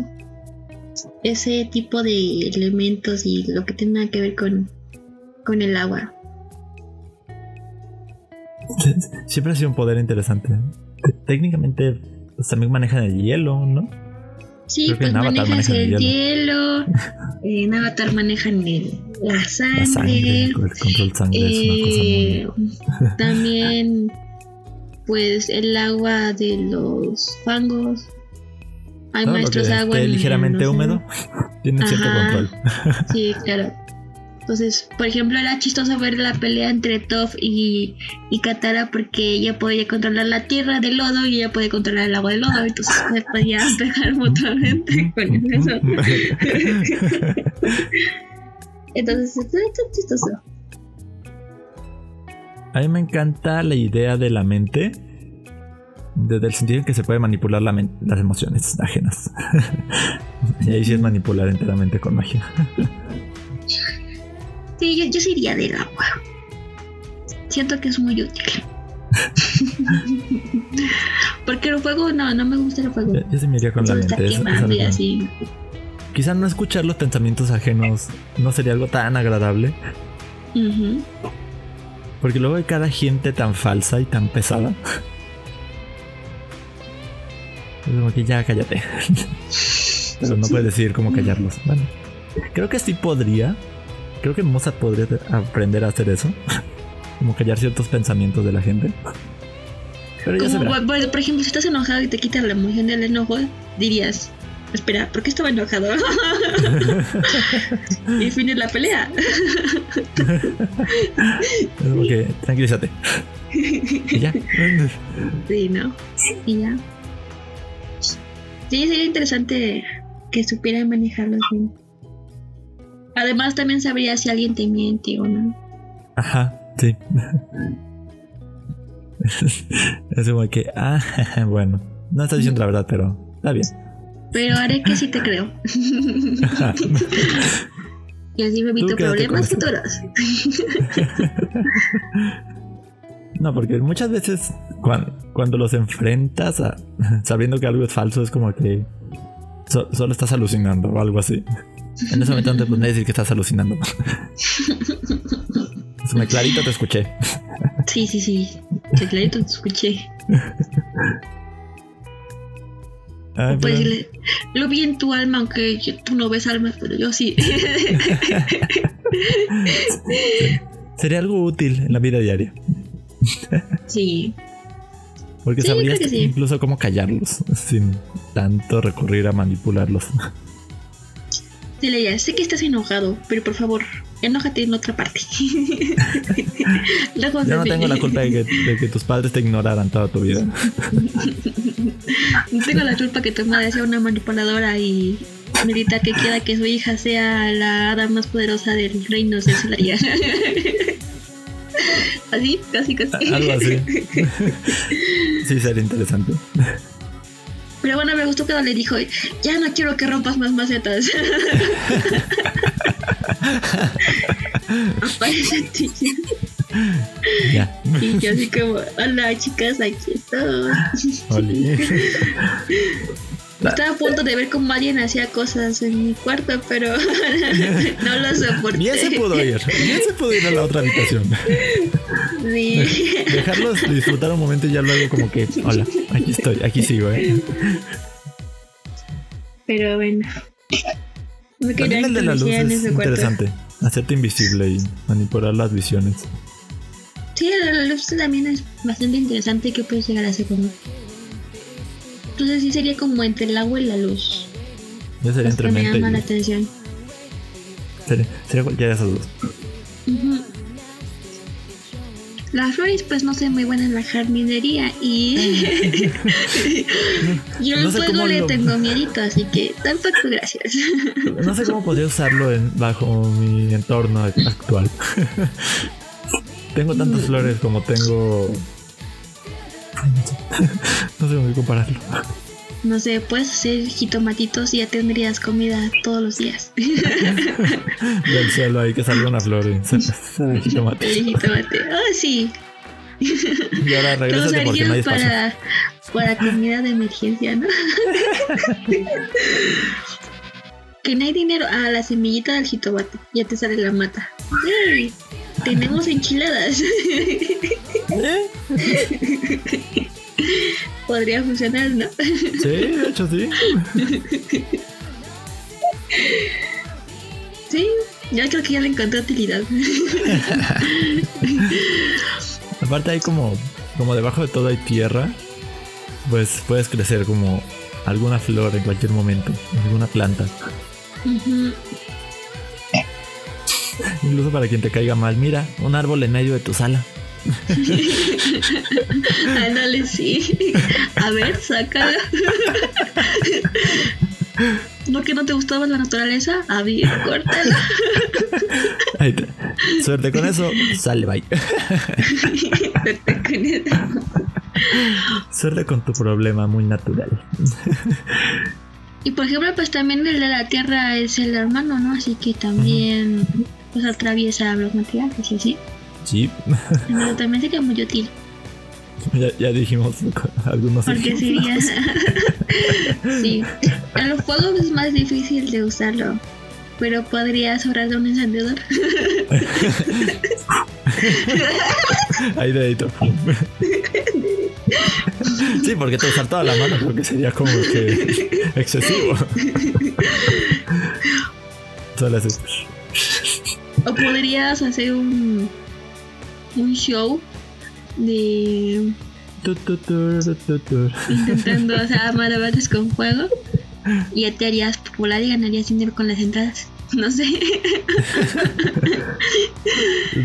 ese tipo de elementos y lo que tenga que ver con, con el agua. [LAUGHS] Siempre ha sido un poder interesante. Técnicamente pues, también manejan el hielo, ¿no? Sí, pues manejan, el, hielo. en Avatar manejan el, la sangre. La sangre el control sangre es una cosa muy... Eh, [LAUGHS] también, pues el agua de los fangos. Hay maestros de agua. ligeramente húmedo. Tienen cierto control. sí, claro. Entonces, por ejemplo, era chistoso ver la pelea entre Toph y, y Katara porque ella podía controlar la tierra del lodo y ella podía controlar el agua del lodo. Entonces se [LAUGHS] podía pegar mutuamente con eso. [LAUGHS] Entonces, es chistoso. A mí me encanta la idea de la mente. Desde el sentido en que se puede manipular la las emociones ajenas. [LAUGHS] y ahí sí es manipular enteramente con magia. Sí, yo, yo iría del agua. Siento que es muy útil. [LAUGHS] Porque el fuego, no, no me gusta el fuego. Yo, sí me iría con la mente. así. Quizá no escuchar los pensamientos ajenos no sería algo tan agradable. Porque luego hay cada gente tan falsa y tan pesada. Como que ya cállate. [LAUGHS] Pero no puedes decir cómo callarlos. Bueno, creo que sí podría, Creo que Mozart podría aprender a hacer eso. [LAUGHS] Como callar ciertos pensamientos de la gente. Pero ya Como, por, por, ejemplo, si estás enojado y te quitas la emoción del enojo, dirías, espera, ¿por qué estaba enojado? [LAUGHS] y fin la pelea. [LAUGHS] ok, tranquilízate. y ya. sí, ¿no? Y ya. Sí, sería interesante que supiera manejarlo bien. Además también sabría si alguien te miente o no. Ajá, sí. [LAUGHS] es como que, ah, [LAUGHS] bueno, no estás diciendo la verdad, pero está bien. Pero haré que sí te creo. [LAUGHS] y así me evito problemas futuros. no, porque muchas veces cuando, los enfrentas sabiendo que algo es falso es como que solo estás alucinando o algo así. En ese momento no te puedes decir que estás alucinando. me clarito te escuché. Sí, sí, sí. clarito te escuché. puedes decirle, lo vi en tu alma, aunque tú no ves almas, pero yo sí. Sería algo útil en la vida diaria. Sí. Porque sabrías incluso cómo callarlos sin tanto recurrir a manipularlos. Dile sé que estás enojado, pero por favor, enójate en otra parte. [LAUGHS] Yo no tengo la culpa de que, tus padres te ignoraran toda tu vida. no [LAUGHS] tengo la culpa que tu madre sea una manipuladora y medita que quiera que su hija sea la hada más poderosa del reino de Solaria. [LAUGHS] así, casi, casi. Algo así. sí, sería interesante. Pero bueno, me gustó cuando le dijo, ya no quiero que rompas más macetas. [LAUGHS] Aparece ti. Ya. Y yo así como, hola chicas, aquí [LAUGHS] Estaba a punto de ver cómo alguien hacía cosas en mi cuarto, pero [LAUGHS] no lo soporté. Bien se pudo ir, bien se pudo ir a la otra habitación. Sí. Dejarlos disfrutar un momento y ya luego como que, hola, aquí estoy, aquí sigo, ¿eh? Pero bueno. Me quería el de la luz es interesante. Hacerte invisible y manipular las visiones. Sí, la luz también es bastante interesante que puedes llegar a hacer como entonces sí sería como entre el agua y la luz. Ya sería entre. Me llama la atención. Sería, sería cualquiera de esas dos. Las flores pues no sé muy buenas en la jardinería y [LAUGHS] yo no puedo le tengo miedito, así que tampoco gracias. [LAUGHS] no sé cómo podría usarlo en, bajo mi entorno actual. [LAUGHS] tengo tantas mm. flores como tengo [LAUGHS] no sé cómo compararlo. No sé, puedes hacer jitomatitos y ya tendrías comida todos los días. [LAUGHS] Del cielo hay que salga una flor y jitomate. El jitomate, oh sí. Y ahora regresate porque no hay. Para, para comida de emergencia, ¿no? [LAUGHS] que no hay dinero. Ah, la semillita del jitomate. Ya te sale la mata. ¡Hey! Tenemos enchiladas. ¿Eh? Podría funcionar, ¿no? Sí, de hecho sí. Sí, ya creo que ya le encontré utilidad. Aparte hay como, como debajo de todo hay tierra, pues puedes crecer como alguna flor en cualquier momento, alguna planta. Incluso para quien te caiga mal, mira, un árbol en medio de tu sala. [LAUGHS] Ándale, sí. A ver, saca. ¿No que no te gustaba la naturaleza? A ver, córtala. Suerte con eso, sale, bye. [LAUGHS] Suerte con eso. Suerte con tu problema muy natural. Y por ejemplo, pues también el de la tierra es el hermano, ¿no? Así que también pues atraviesa los materiales y así. Sí. [LAUGHS] Pero también sería muy útil. Ya, ya dijimos algunos Porque sería. sí. En [LAUGHS] los fuegos es más difícil de usarlo. Pero podrías ahorrar de un encendedor. [LAUGHS] Ahí dedito. Sí, porque te usar toda la mano porque sería como que excesivo. Solo haces. O podrías hacer un un show de intentando [LAUGHS] hacer malabares con fuego y ya te harías popular y ganarías dinero con las entradas. No sé. [LAUGHS]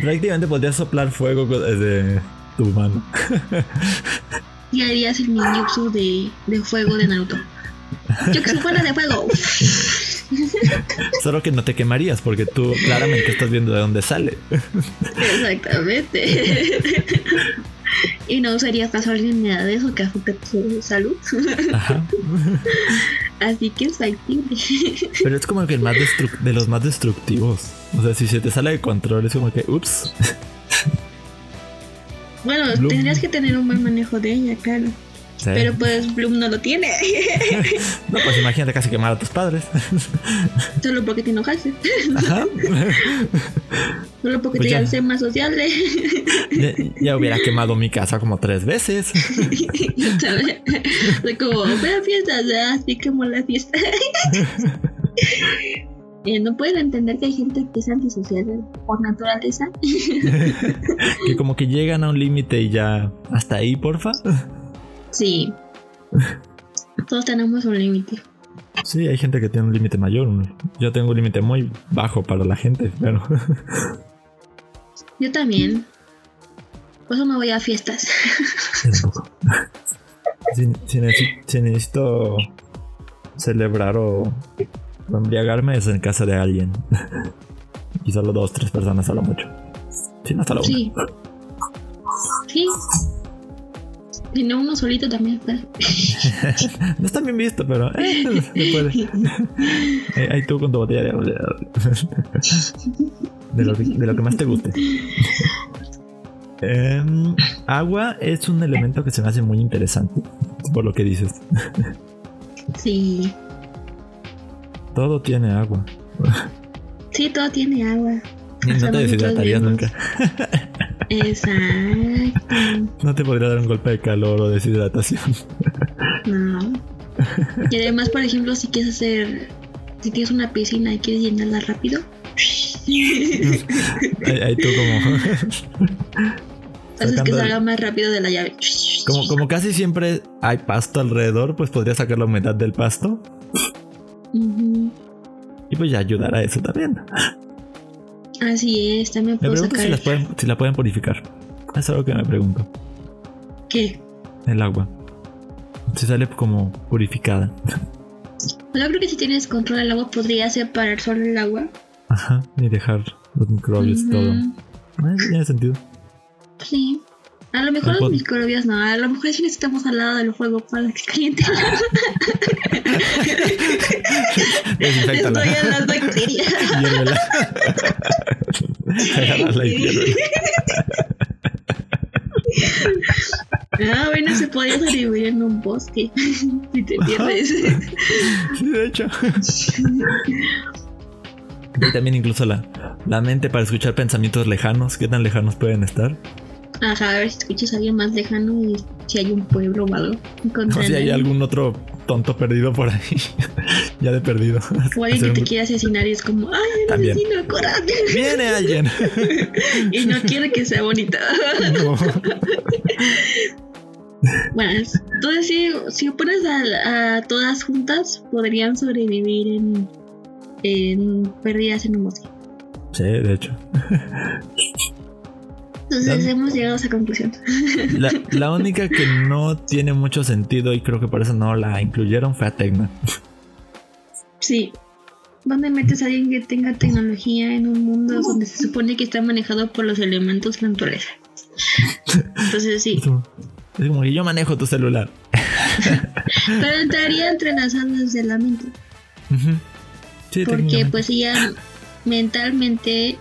Prácticamente podrías soplar fuego desde tu mano. y harías el ninjutsu de, de fuego de Naruto. Yo que fuera de fuego. [LAUGHS] [LAUGHS] Solo que no te quemarías porque tú claramente estás viendo de dónde sale. Exactamente. [LAUGHS] y no usarías alguien nada de eso que afecte tu salud. [LAUGHS] Así que es factible. Pero es como que el más de los más destructivos. O sea, si se te sale de control es como que, ups. Bueno, tendrías que tener un buen manejo de ella, claro. Pero pues Bloom no lo tiene. [LAUGHS] no, pues imagínate casi quemar a tus padres. [LAUGHS] Solo porque te enojaste. Ajá. [LAUGHS] Solo porque pues te ser más sociales. ya, hubiera quemado mi casa como tres veces. Soy como, a fiestas, así quemó la fiesta. Eh, no pueden entender que hay gente que es antisocial por naturaleza. que como que llegan a un límite y ya hasta ahí, porfa. Sí. Todos tenemos un límite. Sí, hay gente que tiene un límite mayor. Yo tengo un límite muy bajo para la gente, pero. Yo también. Por eso me voy a fiestas. [LAUGHS] si, necesito, celebrar o, embriagarme es en casa de alguien. [LAUGHS] y solo dos, tres personas a lo mucho. Si no, hasta la Sí. Sí. Y no uno solito también [LAUGHS] no está bien visto, pero eh, se puede. [LAUGHS] Eh, ahí tú con tu botella de agua. De lo, de lo que más te guste. Em, agua es un elemento que se me hace muy interesante, por lo que dices. Sí. Todo tiene agua. Sí, todo tiene agua. No te deshidratarías nunca. Exacto. No te podría dar un golpe de calor o deshidratación. No. Y además, por ejemplo, si quieres hacer, si tienes una piscina y quieres llenarla rápido. [LAUGHS] ahí, tú como... Haces que salga más rápido de la llave. Como, como casi siempre hay pasto alrededor, pues podría sacar la humedad del pasto. Y pues ya ayudar a eso también. Así es, también puedo me pregunto si, si la pueden purificar. Es algo que me pregunto. ¿Qué? El agua. Si sale como purificada. Yo creo que si tienes control del agua podría separar solo el agua. Ajá, y dejar los microbios y todo. Eh, tiene sentido. Sí. A lo mejor los microbios no, a lo mejor si necesitamos al lado del fuego para que caliente. Estoy en las bacterias. Ah, bueno, se podría sobrevivir en un bosque si te pierdes. Sí, de hecho. Y también incluso la, la mente para escuchar pensamientos lejanos. ¿Qué tan lejanos pueden estar? Ajá, a ver si escuchas a alguien más lejano y si hay un pueblo o algo. O si hay algún otro tonto perdido por ahí. [LAUGHS] ya de perdido. O alguien que te quiere asesinar y es como, ay, un asesino, corate. Viene alguien. [LAUGHS] y no quiere que sea bonita. no. [LAUGHS] Bueno, entonces si, si pones a, todas juntas, podrían sobrevivir en, en perdidas en un bosque. Sí, de hecho. Entonces hemos llegado a esa conclusión. [LAUGHS] La, única que no tiene mucho sentido y creo que por eso no la incluyeron fue a Tecna. Sí. ¿Dónde metes a alguien que tenga tecnología en un mundo donde se supone que está manejado por los elementos de la naturaleza? Entonces sí. Es como que yo manejo tu celular. [LAUGHS] Pero entraría entre las alas de la mente. Porque pues ya mentalmente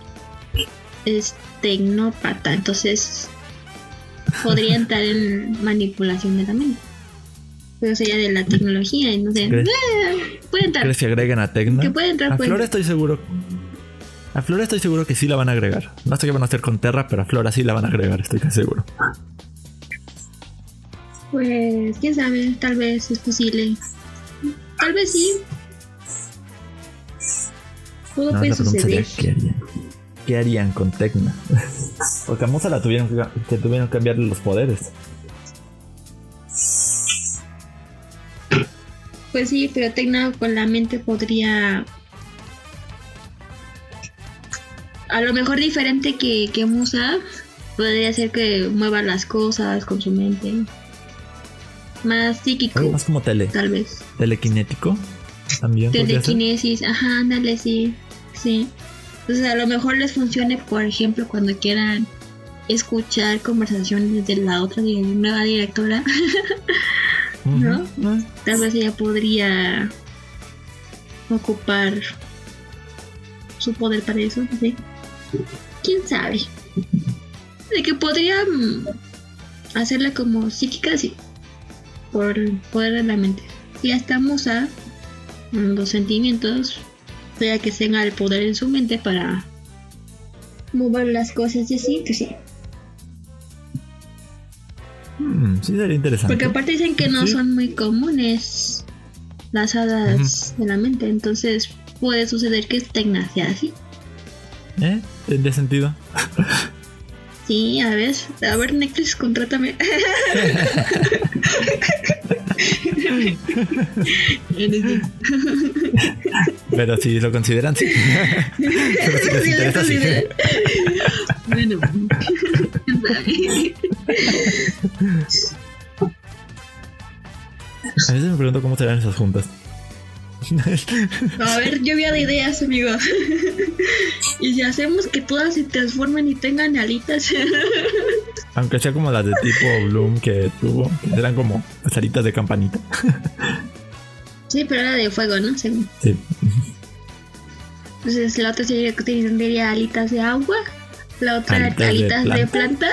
es tecnópata, entonces podría [LAUGHS] entrar en manipulación de la mente. Pero sería de la tecnología y no sé. Eh, puede entrar. ¿Crees que agreguen a Tecna? Que puede entrar. A Flora estoy seguro. A Flora estoy seguro que sí la van a agregar. No sé qué van a hacer con Terra, pero a Flora sí la van a agregar, estoy casi seguro. Pues, quién sabe, tal vez es posible. Tal vez sí. Todo puede suceder. ¿Qué harían, con Tecna? [LAUGHS] Porque a Musa la tuvieron que, tuvieron que cambiarle los poderes. Pues sí, pero Tecna con la mente podría. A lo mejor diferente que, que Musa. Podría ser que mueva las cosas con su mente más psíquico. más como tele. Tal vez. Telequinético. También. Telequinesis, ajá, ándale, sí. Sí. Entonces a lo mejor les funcione, por ejemplo, cuando quieran escuchar conversaciones de la otra nueva directora. [LAUGHS] ¿No? Tal vez ella podría ocupar su poder para eso. ¿sí? ¿Quién sabe? De que podría mm, hacerla como psíquica, sí por poder de la mente. Si estamos a los sentimientos, sea que tenga el poder en su mente para mover las cosas y así, que sí. Hmm, sí, sería interesante. Porque aparte dicen que no son muy comunes las hadas de la mente, entonces puede suceder que Tecna sea así. ¿Eh? ¿Tendría sentido? Sí, a ver, a ver, Netflix, contrátame. [LAUGHS] [LAUGHS] Pero si lo consideran, sí. [LAUGHS] Pero si les interesa, sí. Bueno. A veces me pregunto cómo serán esas juntas. A ver, lluvia de ideas, amigo. y si hacemos que todas se transformen y tengan alitas. Aunque sea como las de tipo Bloom que tuvo, que eran como alitas de campanita. Sí, pero era de fuego, ¿no? Sí. Entonces la otra serie que tendría alitas de agua La otra, alitas, de planta.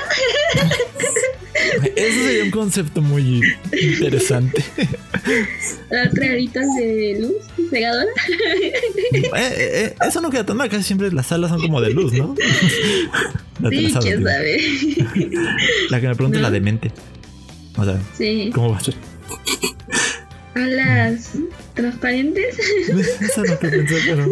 Eso sería un concepto muy interesante. La otra alitas de luz, pegadora. Eh, eh, eh, eso no queda tan mal, casi siempre las salas son como de luz, ¿no? sí, quién sabe. La que me pregunta es la demente. O sea, ¿cómo va a ser? ¿Alas transparentes? [LAUGHS] Eso pensé, pero. [LAUGHS]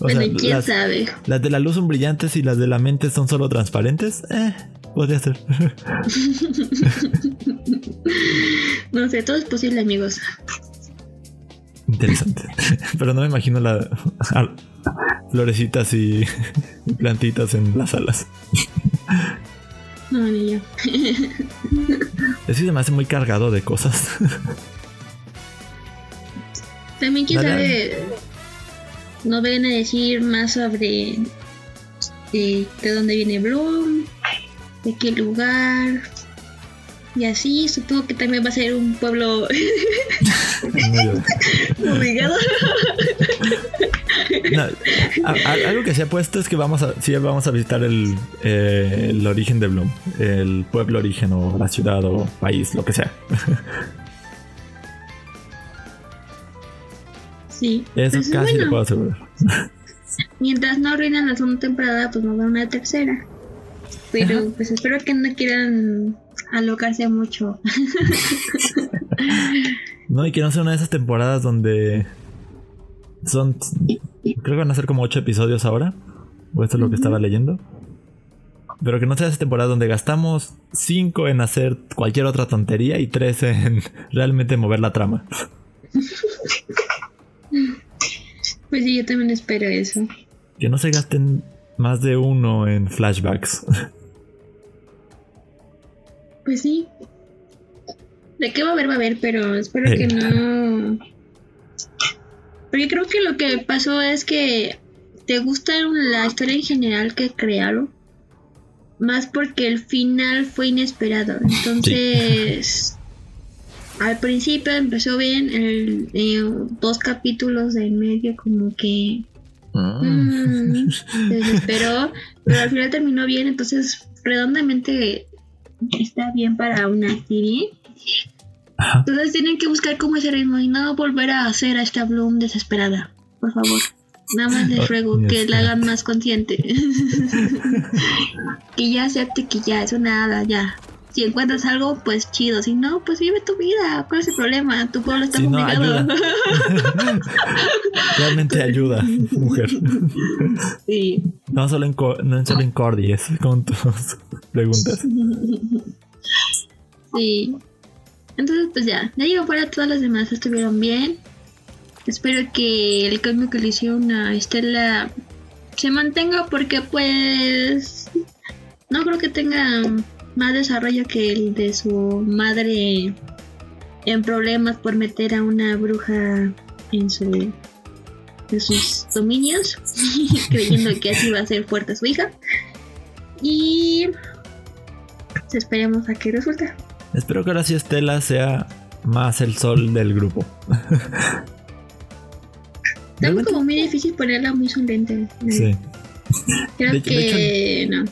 bueno, quién sabe. Las de la luz son brillantes y las de la mente son solo transparentes. Eh, podría ser. [LAUGHS] no sé, todo es posible, amigos. Interesante. Pero no me imagino la florecitas y plantitas en las alas. No, ni yo. [LAUGHS] Es que se me hace muy cargado de cosas. También quién sabe. No ven a decir más sobre de, de dónde viene Bloom, de qué lugar. Y así, supongo que también va a ser un pueblo obligado. algo que se ha puesto es que vamos a, sí, vamos a visitar el, eh, el origen de Bloom, el pueblo origen o la ciudad o país, lo que sea. Sí. Eso pues, casi lo puedo asegurar. Mientras no arruinan la segunda temporada, pues nos da una tercera. Pero pues espero que no quieran alocarse mucho. [LAUGHS] no, y que no sea una de esas temporadas donde son. Creo que van a ser como ocho episodios ahora. O esto es lo que estaba leyendo. Pero que no sea esa temporada donde gastamos cinco en hacer cualquier otra tontería y tres en [LAUGHS] realmente mover la trama. Pues sí, yo también espero eso. Que no se gasten más de uno en flashbacks. [LAUGHS] Pues sí. De qué va a haber, va a haber, pero espero que no. Porque creo que lo que pasó es que te gusta la historia en general que crearon. Más porque el final fue inesperado. Entonces. Al principio empezó bien, el, eh, dos capítulos de en medio como que ah. mm, se desesperó, pero al final terminó bien, entonces redondamente está bien para una serie. Entonces tienen que buscar cómo ese ritmo y no volver a hacer a esta Bloom desesperada. Por favor. Nada más les ruego que la hagan más consciente. [LAUGHS] que ya acepte que ya es una hada, ya. Si encuentras algo, pues chido. Si no, pues vive tu vida. ¿Cuál es el problema? Tu pueblo está si [LAUGHS] Realmente ayuda, mujer. Sí. No solo en, no solo en Cordy, es con tus preguntas. Sí. Entonces, pues ya. Ya digo, para todas las demás estuvieron bien. Espero que el cambio que le hicieron a Estela se mantenga porque pues no creo que tenga más desarrollo que el de su madre en problemas por meter a una bruja en su en sus dominios [LAUGHS] creyendo que así va a ser fuerte su hija. Y esperemos a que resulta espero que ahora sí Estela sea más el sol del grupo. [LAUGHS] Es como muy difícil ponerla muy sonriente sí. Creo que no.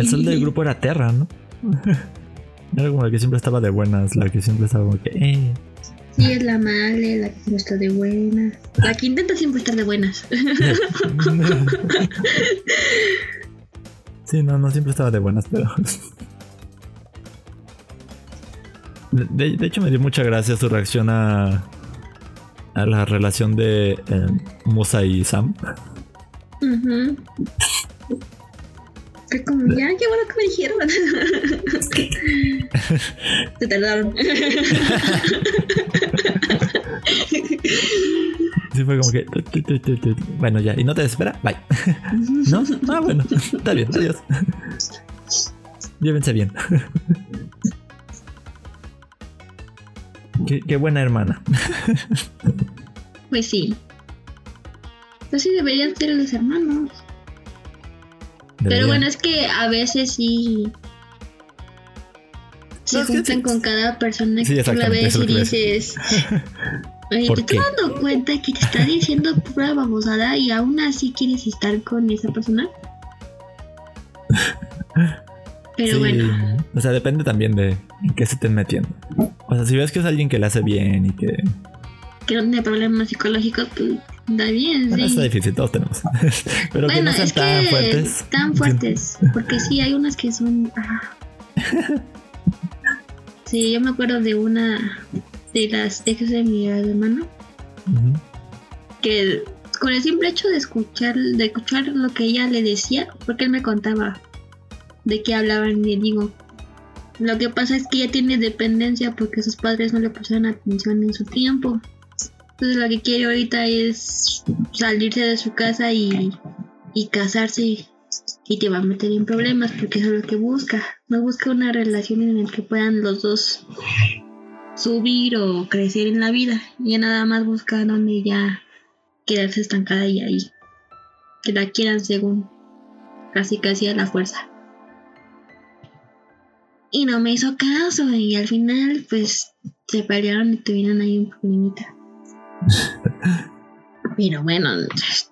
el sol del [LAUGHS] grupo era Terra ¿no? [LAUGHS] Era como la que siempre estaba de buenas, la que siempre estaba como que, eh. Sí, es la mala, la que siempre está de buenas. La que intenta siempre estar de buenas. sí, no, no siempre estaba de buenas, pero. De, hecho, me dio mucha gracia su reacción a, a la relación de eh, Musa y Sam. Fue como, ya, qué bueno que me dijeron. [LAUGHS] Se tardaron. Sí, fue como que. Bueno, ya, y no te desespera, bye. [LAUGHS] ¿No? Ah, bueno, está bien, adiós. Llévense bien. Qué, qué buena hermana. Pues sí. Pues sí deberían ser los hermanos. Pero bueno, es que a veces sí. Se juntan con cada persona que tú la ves y dices. [LAUGHS] Oye, te estás dando cuenta que te está diciendo pura babosada y aún así quieres estar con esa persona. [LAUGHS] Pero bueno. O sea, depende también de en qué se estén metiendo. O sea, si ves que es alguien que le hace bien y que. Que no tiene problemas psicológicos, pues da bien, sí. Está difícil, todos tenemos. [LAUGHS] Pero que no sean tan fuertes. Tan fuertes. Porque sí, hay unas que son. Ah. [LAUGHS] Sí, yo me acuerdo de una de las ex de mi hermano. Que con el simple hecho de escuchar, de escuchar lo que ella le decía, porque él me contaba de qué hablaban y digo, lo que pasa es que ella tiene dependencia porque sus padres no le pusieron atención en su tiempo. Entonces lo que quiere ahorita es salirse de su casa y, y casarse y te va a meter en problemas porque eso es lo que busca. No busca una relación en la que puedan los dos subir o crecer en la vida. Ya nada más busca donde ya quedarse estancada y ahí. Que la quieran según casi casi a la fuerza. Y no me hizo caso y al final pues se pelearon y tuvieron ahí un problemita. Pero bueno,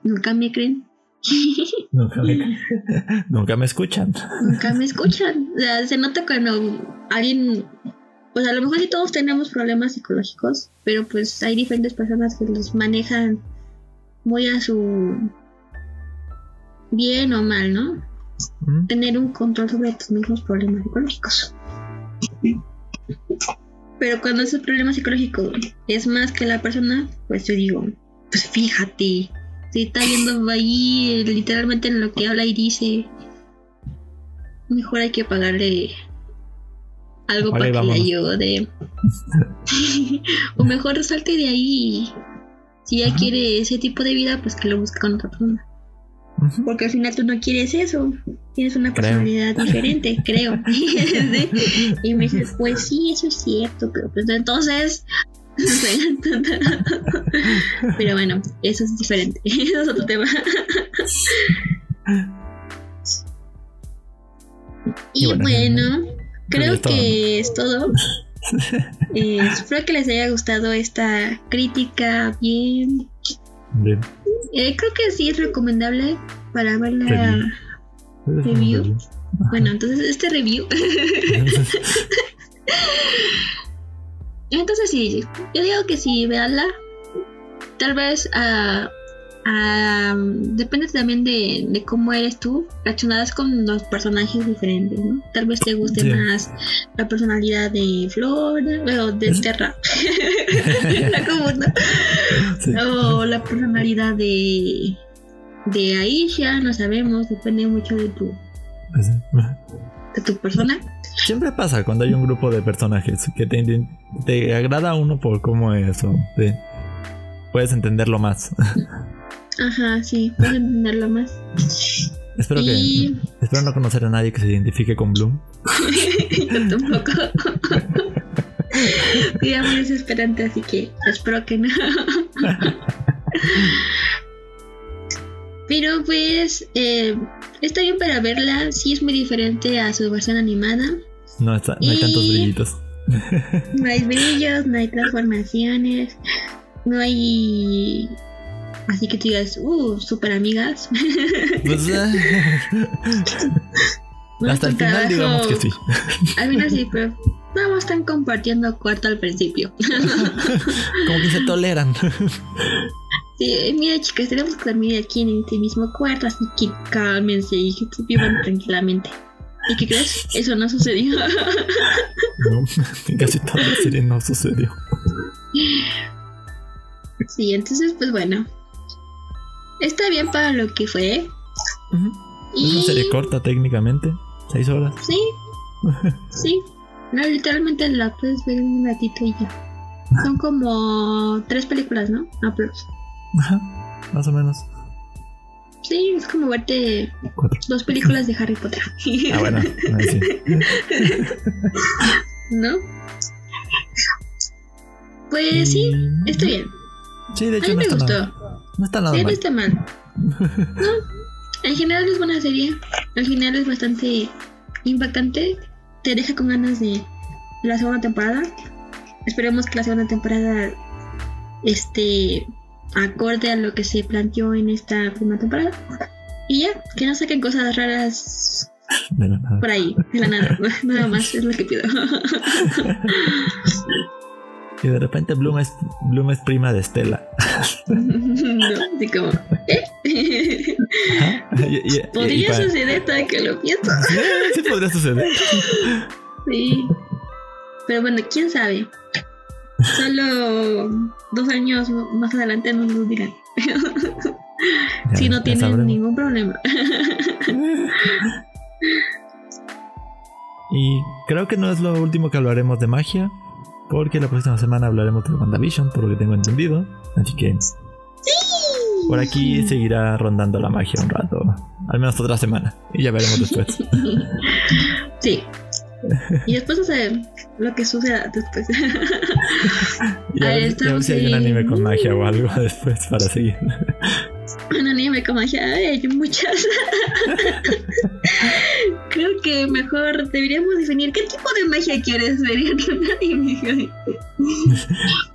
nunca me creen. [LAUGHS] nunca, me, nunca me escuchan. Nunca me escuchan. O sea, se nota cuando alguien pues a lo mejor sí todos tenemos problemas psicológicos, pero pues hay diferentes personas que los manejan muy a su bien o mal, ¿no? Tener un control sobre tus mismos problemas psicológicos. Pero cuando ese problema psicológico es más que la persona, pues yo digo, pues fíjate, si está viendo ahí literalmente en lo que habla y dice, mejor hay que pagarle algo para que le ayude. [LAUGHS] o mejor salte de ahí. Si ya quiere ese tipo de vida, pues que lo busque con otra persona. Porque al final tú no quieres eso. Tienes una personalidad [LAUGHS] diferente, creo. [LAUGHS] [LAUGHS] y me dices, pues sí, eso es cierto, pero pues entonces. pero bueno, eso es diferente. eso es otro tema. y, bueno creo que es todo. Eh, espero que les haya gustado esta crítica bien. Eh, creo que sí es recomendable para ver la review. Bueno, entonces este review. [LAUGHS] entonces sí, yo digo que sí, veanla. Tal vez a depende también de, cómo eres tú, reaccionadas con los personajes diferentes, ¿no? Tal vez te guste más la personalidad de Flor o de Terra, [LAUGHS] o la personalidad de, de Aisha, no sabemos, depende mucho de tu, de tu persona. Siempre pasa cuando hay un grupo de personajes que te, te agrada a uno por cómo es o puedes entenderlo más. Ajá, sí, puedo entenderlo más. [LAUGHS] Espero que. [LAUGHS] Espero no conocer a nadie que se identifique con Bloom. [LAUGHS] Yo tampoco. Sería muy desesperante, así que espero que no. Pero pues eh, está bien para verla, sí es muy diferente a su versión animada. No, está, no hay tantos brillitos. No hay brillos, no hay transformaciones, no hay Así que tú digas, uh, super amigas. Pues, [LAUGHS] eh, hasta el final digamos que sí. Al final sí, pero no están compartiendo cuarto al principio. [LAUGHS] Como que se toleran. Sí, mira chicas, tenemos que dormir aquí en este mismo cuarto, así que cálmense y que vivan tranquilamente. ¿Y qué crees? Eso no sucedió. [LAUGHS] No, casi toda la serie no sucedió. Sí, entonces pues bueno, está bien para lo que fue. y... Es una serie corta técnicamente, seis horas. Sí, [LAUGHS] sí. No, literalmente la puedes ver un ratito y ya. Son como tres películas, ¿no? Aprox. Ajá, más o menos. Sí, es como verte dos películas de Harry Potter. Ah, bueno, [LAUGHS] sí. ¿No? Pues sí, está bien. Sí, de hecho A mí no me está gustó. Nada. No está nada sí, mal. no está mal. [LAUGHS] No, en general es buena serie. Al final es bastante impactante. Te deja con ganas de la segunda temporada. Esperemos que la segunda temporada este acorde a lo que se planteó en esta primera temporada. Y ya, que no saquen cosas raras por ahí, de la nada. [LAUGHS] nada más es lo que pido. [LAUGHS] y de repente Bloom es, Bloom es prima de Estela. no, [LAUGHS] así como, ¿eh? podría suceder tal que lo pienso. sí, sí podría suceder. sí. Pero bueno, quién sabe. Solo dos años más adelante nos lo dirán. si no tienen ningún problema. y creo que no es lo último que hablaremos de magia. Porque la próxima semana hablaremos de WandaVision, por lo que tengo entendido. Así que. Por aquí seguirá rondando la magia un rato. Al menos otra semana. Y ya veremos después. [LAUGHS] sí. Y después hacer lo que suceda después. [LAUGHS] y a, ver, si hay un anime con magia o algo [LAUGHS] después para seguir. Un anime con magia, hay muchas. [LAUGHS] Creo que mejor deberíamos definir qué tipo de magia quieres ver en un anime. [LAUGHS]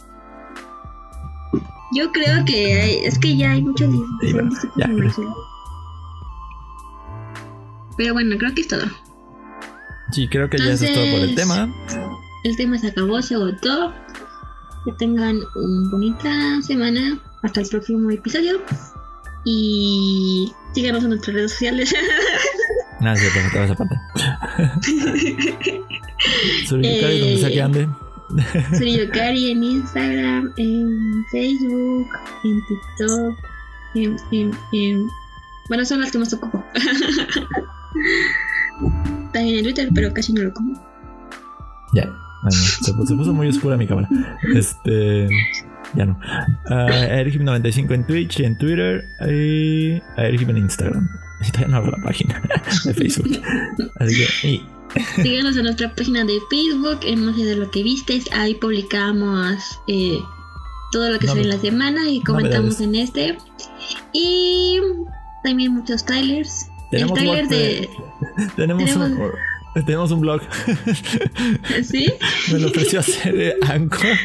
Yo creo que es que ya hay muchos diferentes tipos de magia. Pero bueno, creo que es todo. Sí, creo que ya eso es todo por el tema. El tema se acabó, se agotó. Que tengan una bonita semana. Hasta el próximo episodio. Y síganos en nuestras redes sociales. [LAUGHS] Nada, no, cierto, esa parte. [LAUGHS] Suriyokari, donde sea que ande. Suriyokari en Instagram, en Facebook, en TikTok, en, en, en... Bueno, son las que más ocupo. [LAUGHS] También en Twitter, pero casi no lo como. Ya, bueno, se, puso, muy oscura mi cámara. Este. Ya no. Uh, 95 en Twitch y en Twitter. Y Airgim en Instagram. Y todavía no abro la página [LAUGHS] de Facebook. Así que. Y... [LAUGHS] Síganos en nuestra página de Facebook, en No sé de lo que vistes. Ahí publicamos eh, todo lo que sale en la semana y comentamos en este. Y también muchos trailers. Tenemos el trailer de. Tenemos, Un, [LAUGHS] tenemos un blog. ¿Sí? [LAUGHS] Me lo ofreció hacer Anchor.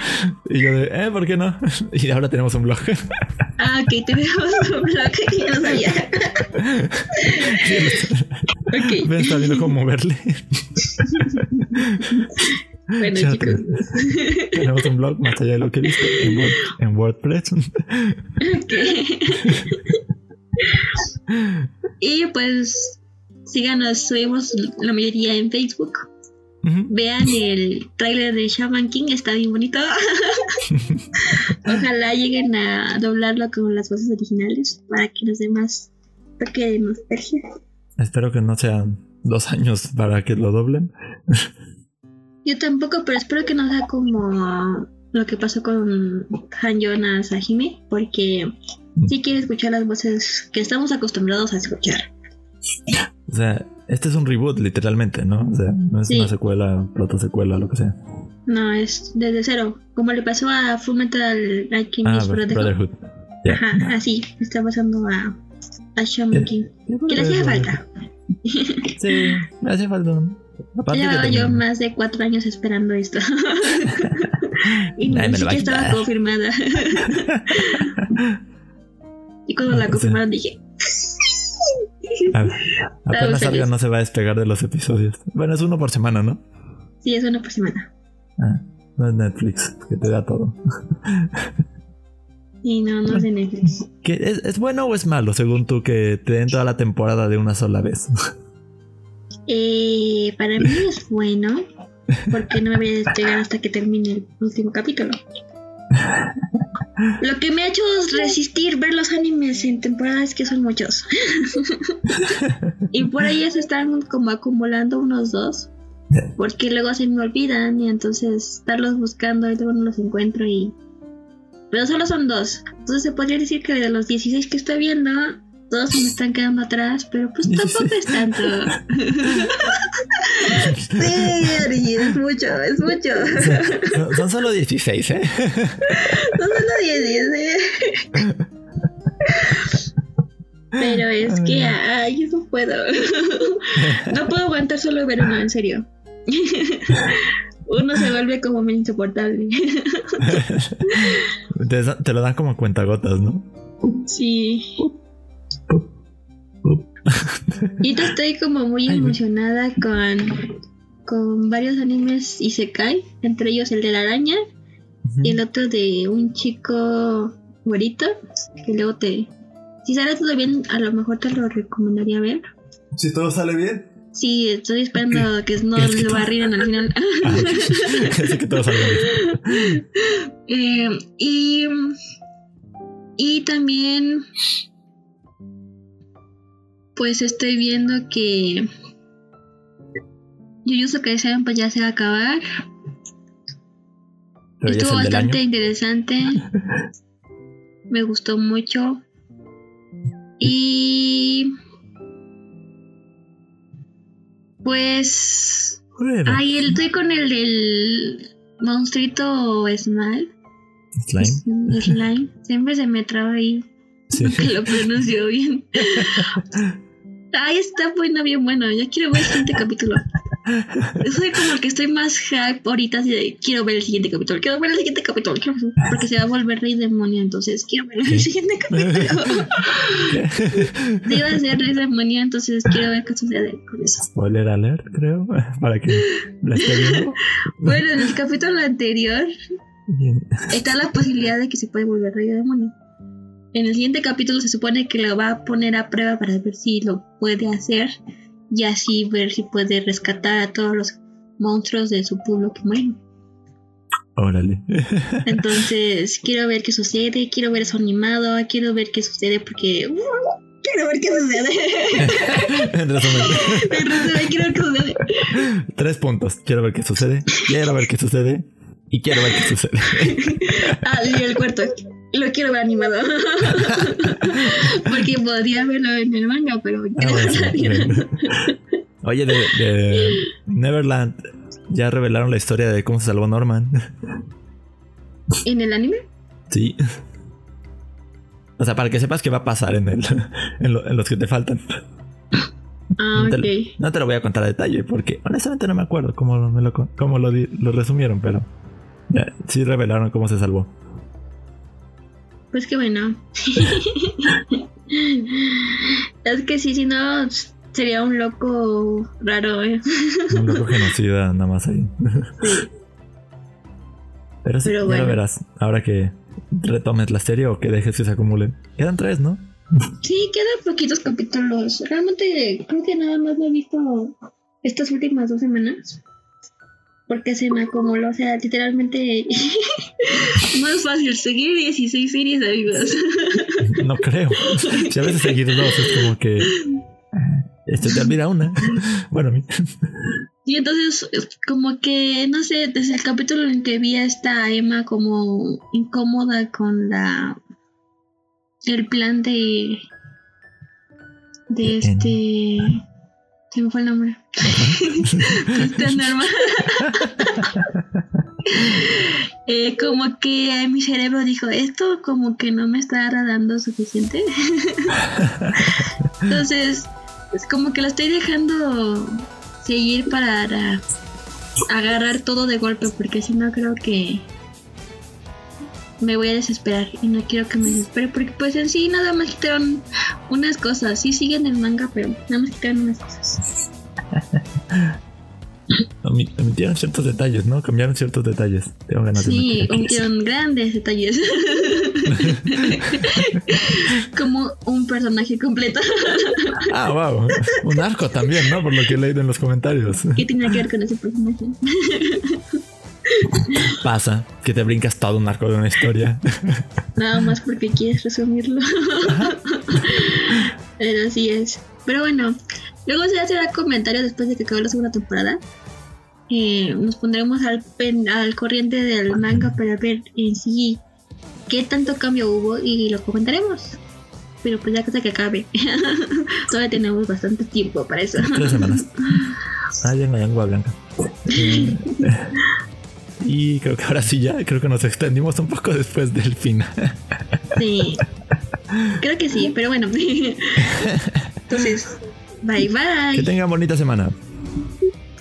Y yo de, eh, ¿por qué no? [LAUGHS] Y ahora tenemos un blog. Ah, ok, tenemos un blog que yo no sabía. [LAUGHS] ok. Me está viendo cómo moverle. Bueno, chicos. Tenemos un blog más allá de lo que viste en, en WordPress. Ok. y pues síganos, subimos la mayoría en Facebook. Vean el tráiler de Shaman King, está bien bonito. [LAUGHS] Ojalá lleguen a doblarlo con las voces originales para que nos dé más toque de nostalgia. Espero que no sean dos años para que lo doblen. Yo tampoco, pero espero que no sea como lo que pasó con Han Jonas Hime, porque sí quiere escuchar las voces que estamos acostumbrados a escuchar. [LAUGHS] O sea, este es un reboot, literalmente, ¿no? O sea, no es una secuela, protosecuela, lo que sea. No, es desde cero. Como le pasó a Fullmetal Alchemist ah, Brotherhood. Ajá, así está pasando a, a Shaman King. Que le hacía falta. [LAUGHS] sí, me hacía falta. Llevaba yo más de cuatro años esperando esto. [LAUGHS] y no, ni siquiera estaba confirmada. [LAUGHS] y cuando la confirmaron dije, [LAUGHS] apenas salga no se va a despegar de los episodios. Bueno, es uno por semana, ¿no? Sí, es uno por semana. Ah, no es Netflix, que te da todo. Y no, no es de Netflix. es, bueno o es malo, según tú, que te den toda la temporada de una sola vez? Eh, para mí es bueno, porque no me voy a despegar hasta que termine el último capítulo. [LAUGHS] Lo que me ha hecho resistir ver los animes en temporadas que son muchos. [LAUGHS] y por ahí se están como acumulando unos dos. Porque luego se me olvidan y entonces estarlos buscando y luego no los encuentro y... Pero solo son dos. Entonces se podría decir que de los 16 que estoy viendo, todos me están quedando atrás, pero pues tampoco es tanto. [LAUGHS] sí, es mucho, es mucho. Son, solo 16, ¿eh? son solo 16. Pero es que, ay, yo no puedo. No puedo aguantar solo ver uno, en serio. uno se vuelve como muy insoportable. te, lo dan como cuentagotas, ¿no? Sí. Y te estoy como muy emocionada con, con varios animes y se cae, entre ellos el de la araña y el otro de un chico güerito que luego te... Si sale todo bien, a lo mejor te lo recomendaría ver. Si todo sale bien. Sí, estoy esperando que no lo barrieran al final. Ah, [LAUGHS] que todo salga bien. [LAUGHS] Eh, y, y también, pues estoy viendo que Jujutsu Kaisen pues ya se va a acabar. Estuvo bastante interesante. [LAUGHS] Me gustó mucho. Y pues. Ay, estoy con el del monstruito Smile. Slime. Slime. [LAUGHS] Siempre se me traba ahí. Sí. [LAUGHS] Que lo pronunció bien. Ay, está bueno, bien bueno. Ya quiero ver el siguiente capítulo. Soy como el que estoy más hype ahorita. Así quiero ver el siguiente capítulo. Quiero ver el siguiente capítulo. porque se va a volver rey demonio. Entonces quiero ver el siguiente capítulo. [LAUGHS] Iba a ser rey demonio. Entonces quiero ver qué sucede con eso. Spoiler alert, creo. [LAUGHS] Para que la. Bueno, en el capítulo anterior. Está la posibilidad de que se puede volver rey demonio. En el siguiente capítulo se supone que lo va a poner a prueba para ver si lo puede hacer y así ver si puede rescatar a todos los monstruos de su pueblo que mueren. Órale. [LAUGHS] [LAUGHS] Entonces, quiero ver qué sucede, quiero ver eso animado, quiero ver qué sucede porque... Uh, quiero ver qué sucede. [LAUGHS] en resumen. en resumen, quiero ver qué sucede. Tres puntos. Quiero ver qué sucede, quiero ver qué sucede y quiero ver qué sucede. ah, y el cuarto. Lo quiero ver animado. [LAUGHS] Porque podría verlo en el manga, pero ah, [LAUGHS] Oye, de, Neverland, ¿ya revelaron la historia de cómo se salvó Norman? [LAUGHS] ¿En el anime? Sí. O sea, para que sepas qué va a pasar en, el, en, los que te faltan. Ah, no, te, no te lo voy a contar a detalle porque honestamente no me acuerdo cómo, lo, cómo lo, lo resumieron, pero sí revelaron cómo se salvó. Pues qué bueno. [LAUGHS] es que sí, si no, sería un loco raro, ¿eh? un loco [LAUGHS] genocida, nada más ahí. sí. Pero sí, ya lo verás. Ahora que retomes la serie o que dejes que se acumulen. Quedan tres, ¿no? Sí, quedan poquitos capítulos. Realmente creo que nada más lo he visto estas últimas dos semanas porque se me acumuló, o sea, literalmente [LAUGHS] no es fácil seguir 16 series, amigos. [LAUGHS] no creo. Si a veces seguir dos es como que esto te olvida una. Bueno, a mí. Y entonces, como que, no sé, desde el capítulo en que vi a esta Emma como incómoda con la. el plan de. de este. Se me fue el nombre. [LAUGHS] [LAUGHS] eh, como que mi cerebro dijo, esto como que no me está agradando suficiente. [LAUGHS] Entonces, es como que lo estoy dejando seguir para agarrar todo de golpe, porque si no creo que me voy a desesperar y no quiero que me desespere porque pues en sí nada más quitaron unas cosas, sí siguen el manga, pero nada más quitaron unas cosas. [LAUGHS] Omitieron ciertos detalles, ¿no? Cambiaron ciertos detalles. Tengo ganas sí, omitieron grandes detalles. [LAUGHS] Como un personaje completo. ah, wow. Un arco también, ¿no? Por lo que he leído en los comentarios. ¿Qué tiene que ver con ese personaje? [LAUGHS] Pasa que te brincas todo un arco de una historia. Nada más porque quieres resumirlo. [LAUGHS] Pero así es. Pero bueno, luego se hace comentarios después de que acabe la segunda temporada. Eh, nos pondremos al, al corriente del manga para ver en sí qué tanto cambio hubo y lo comentaremos. Pero pues ya que que acabe. [LAUGHS] Todavía tenemos bastante tiempo para eso. Tres semanas. [LAUGHS] Ah, ya en blanca. Y creo que ahora sí ya, creo que nos extendimos un poco después del final. Sí. Creo que sí, pero bueno. Entonces, bye bye. Que tengan bonita semana.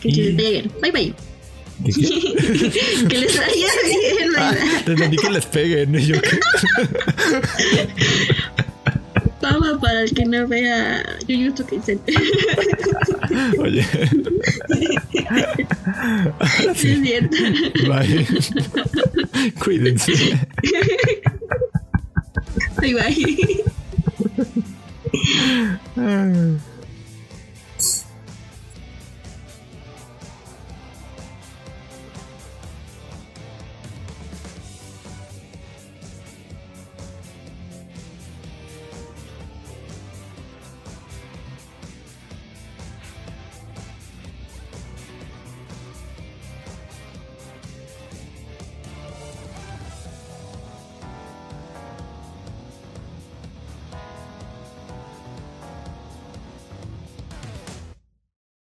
Que se Bye bye. [LAUGHS] que les vaya bien, ah, Te entendí que les peguen. Yo [LAUGHS] Fama para el que no vea Jujutsu Kaisen. Oye. [LAUGHS] Sí. Es. Bye. Cuídense. Bye bye.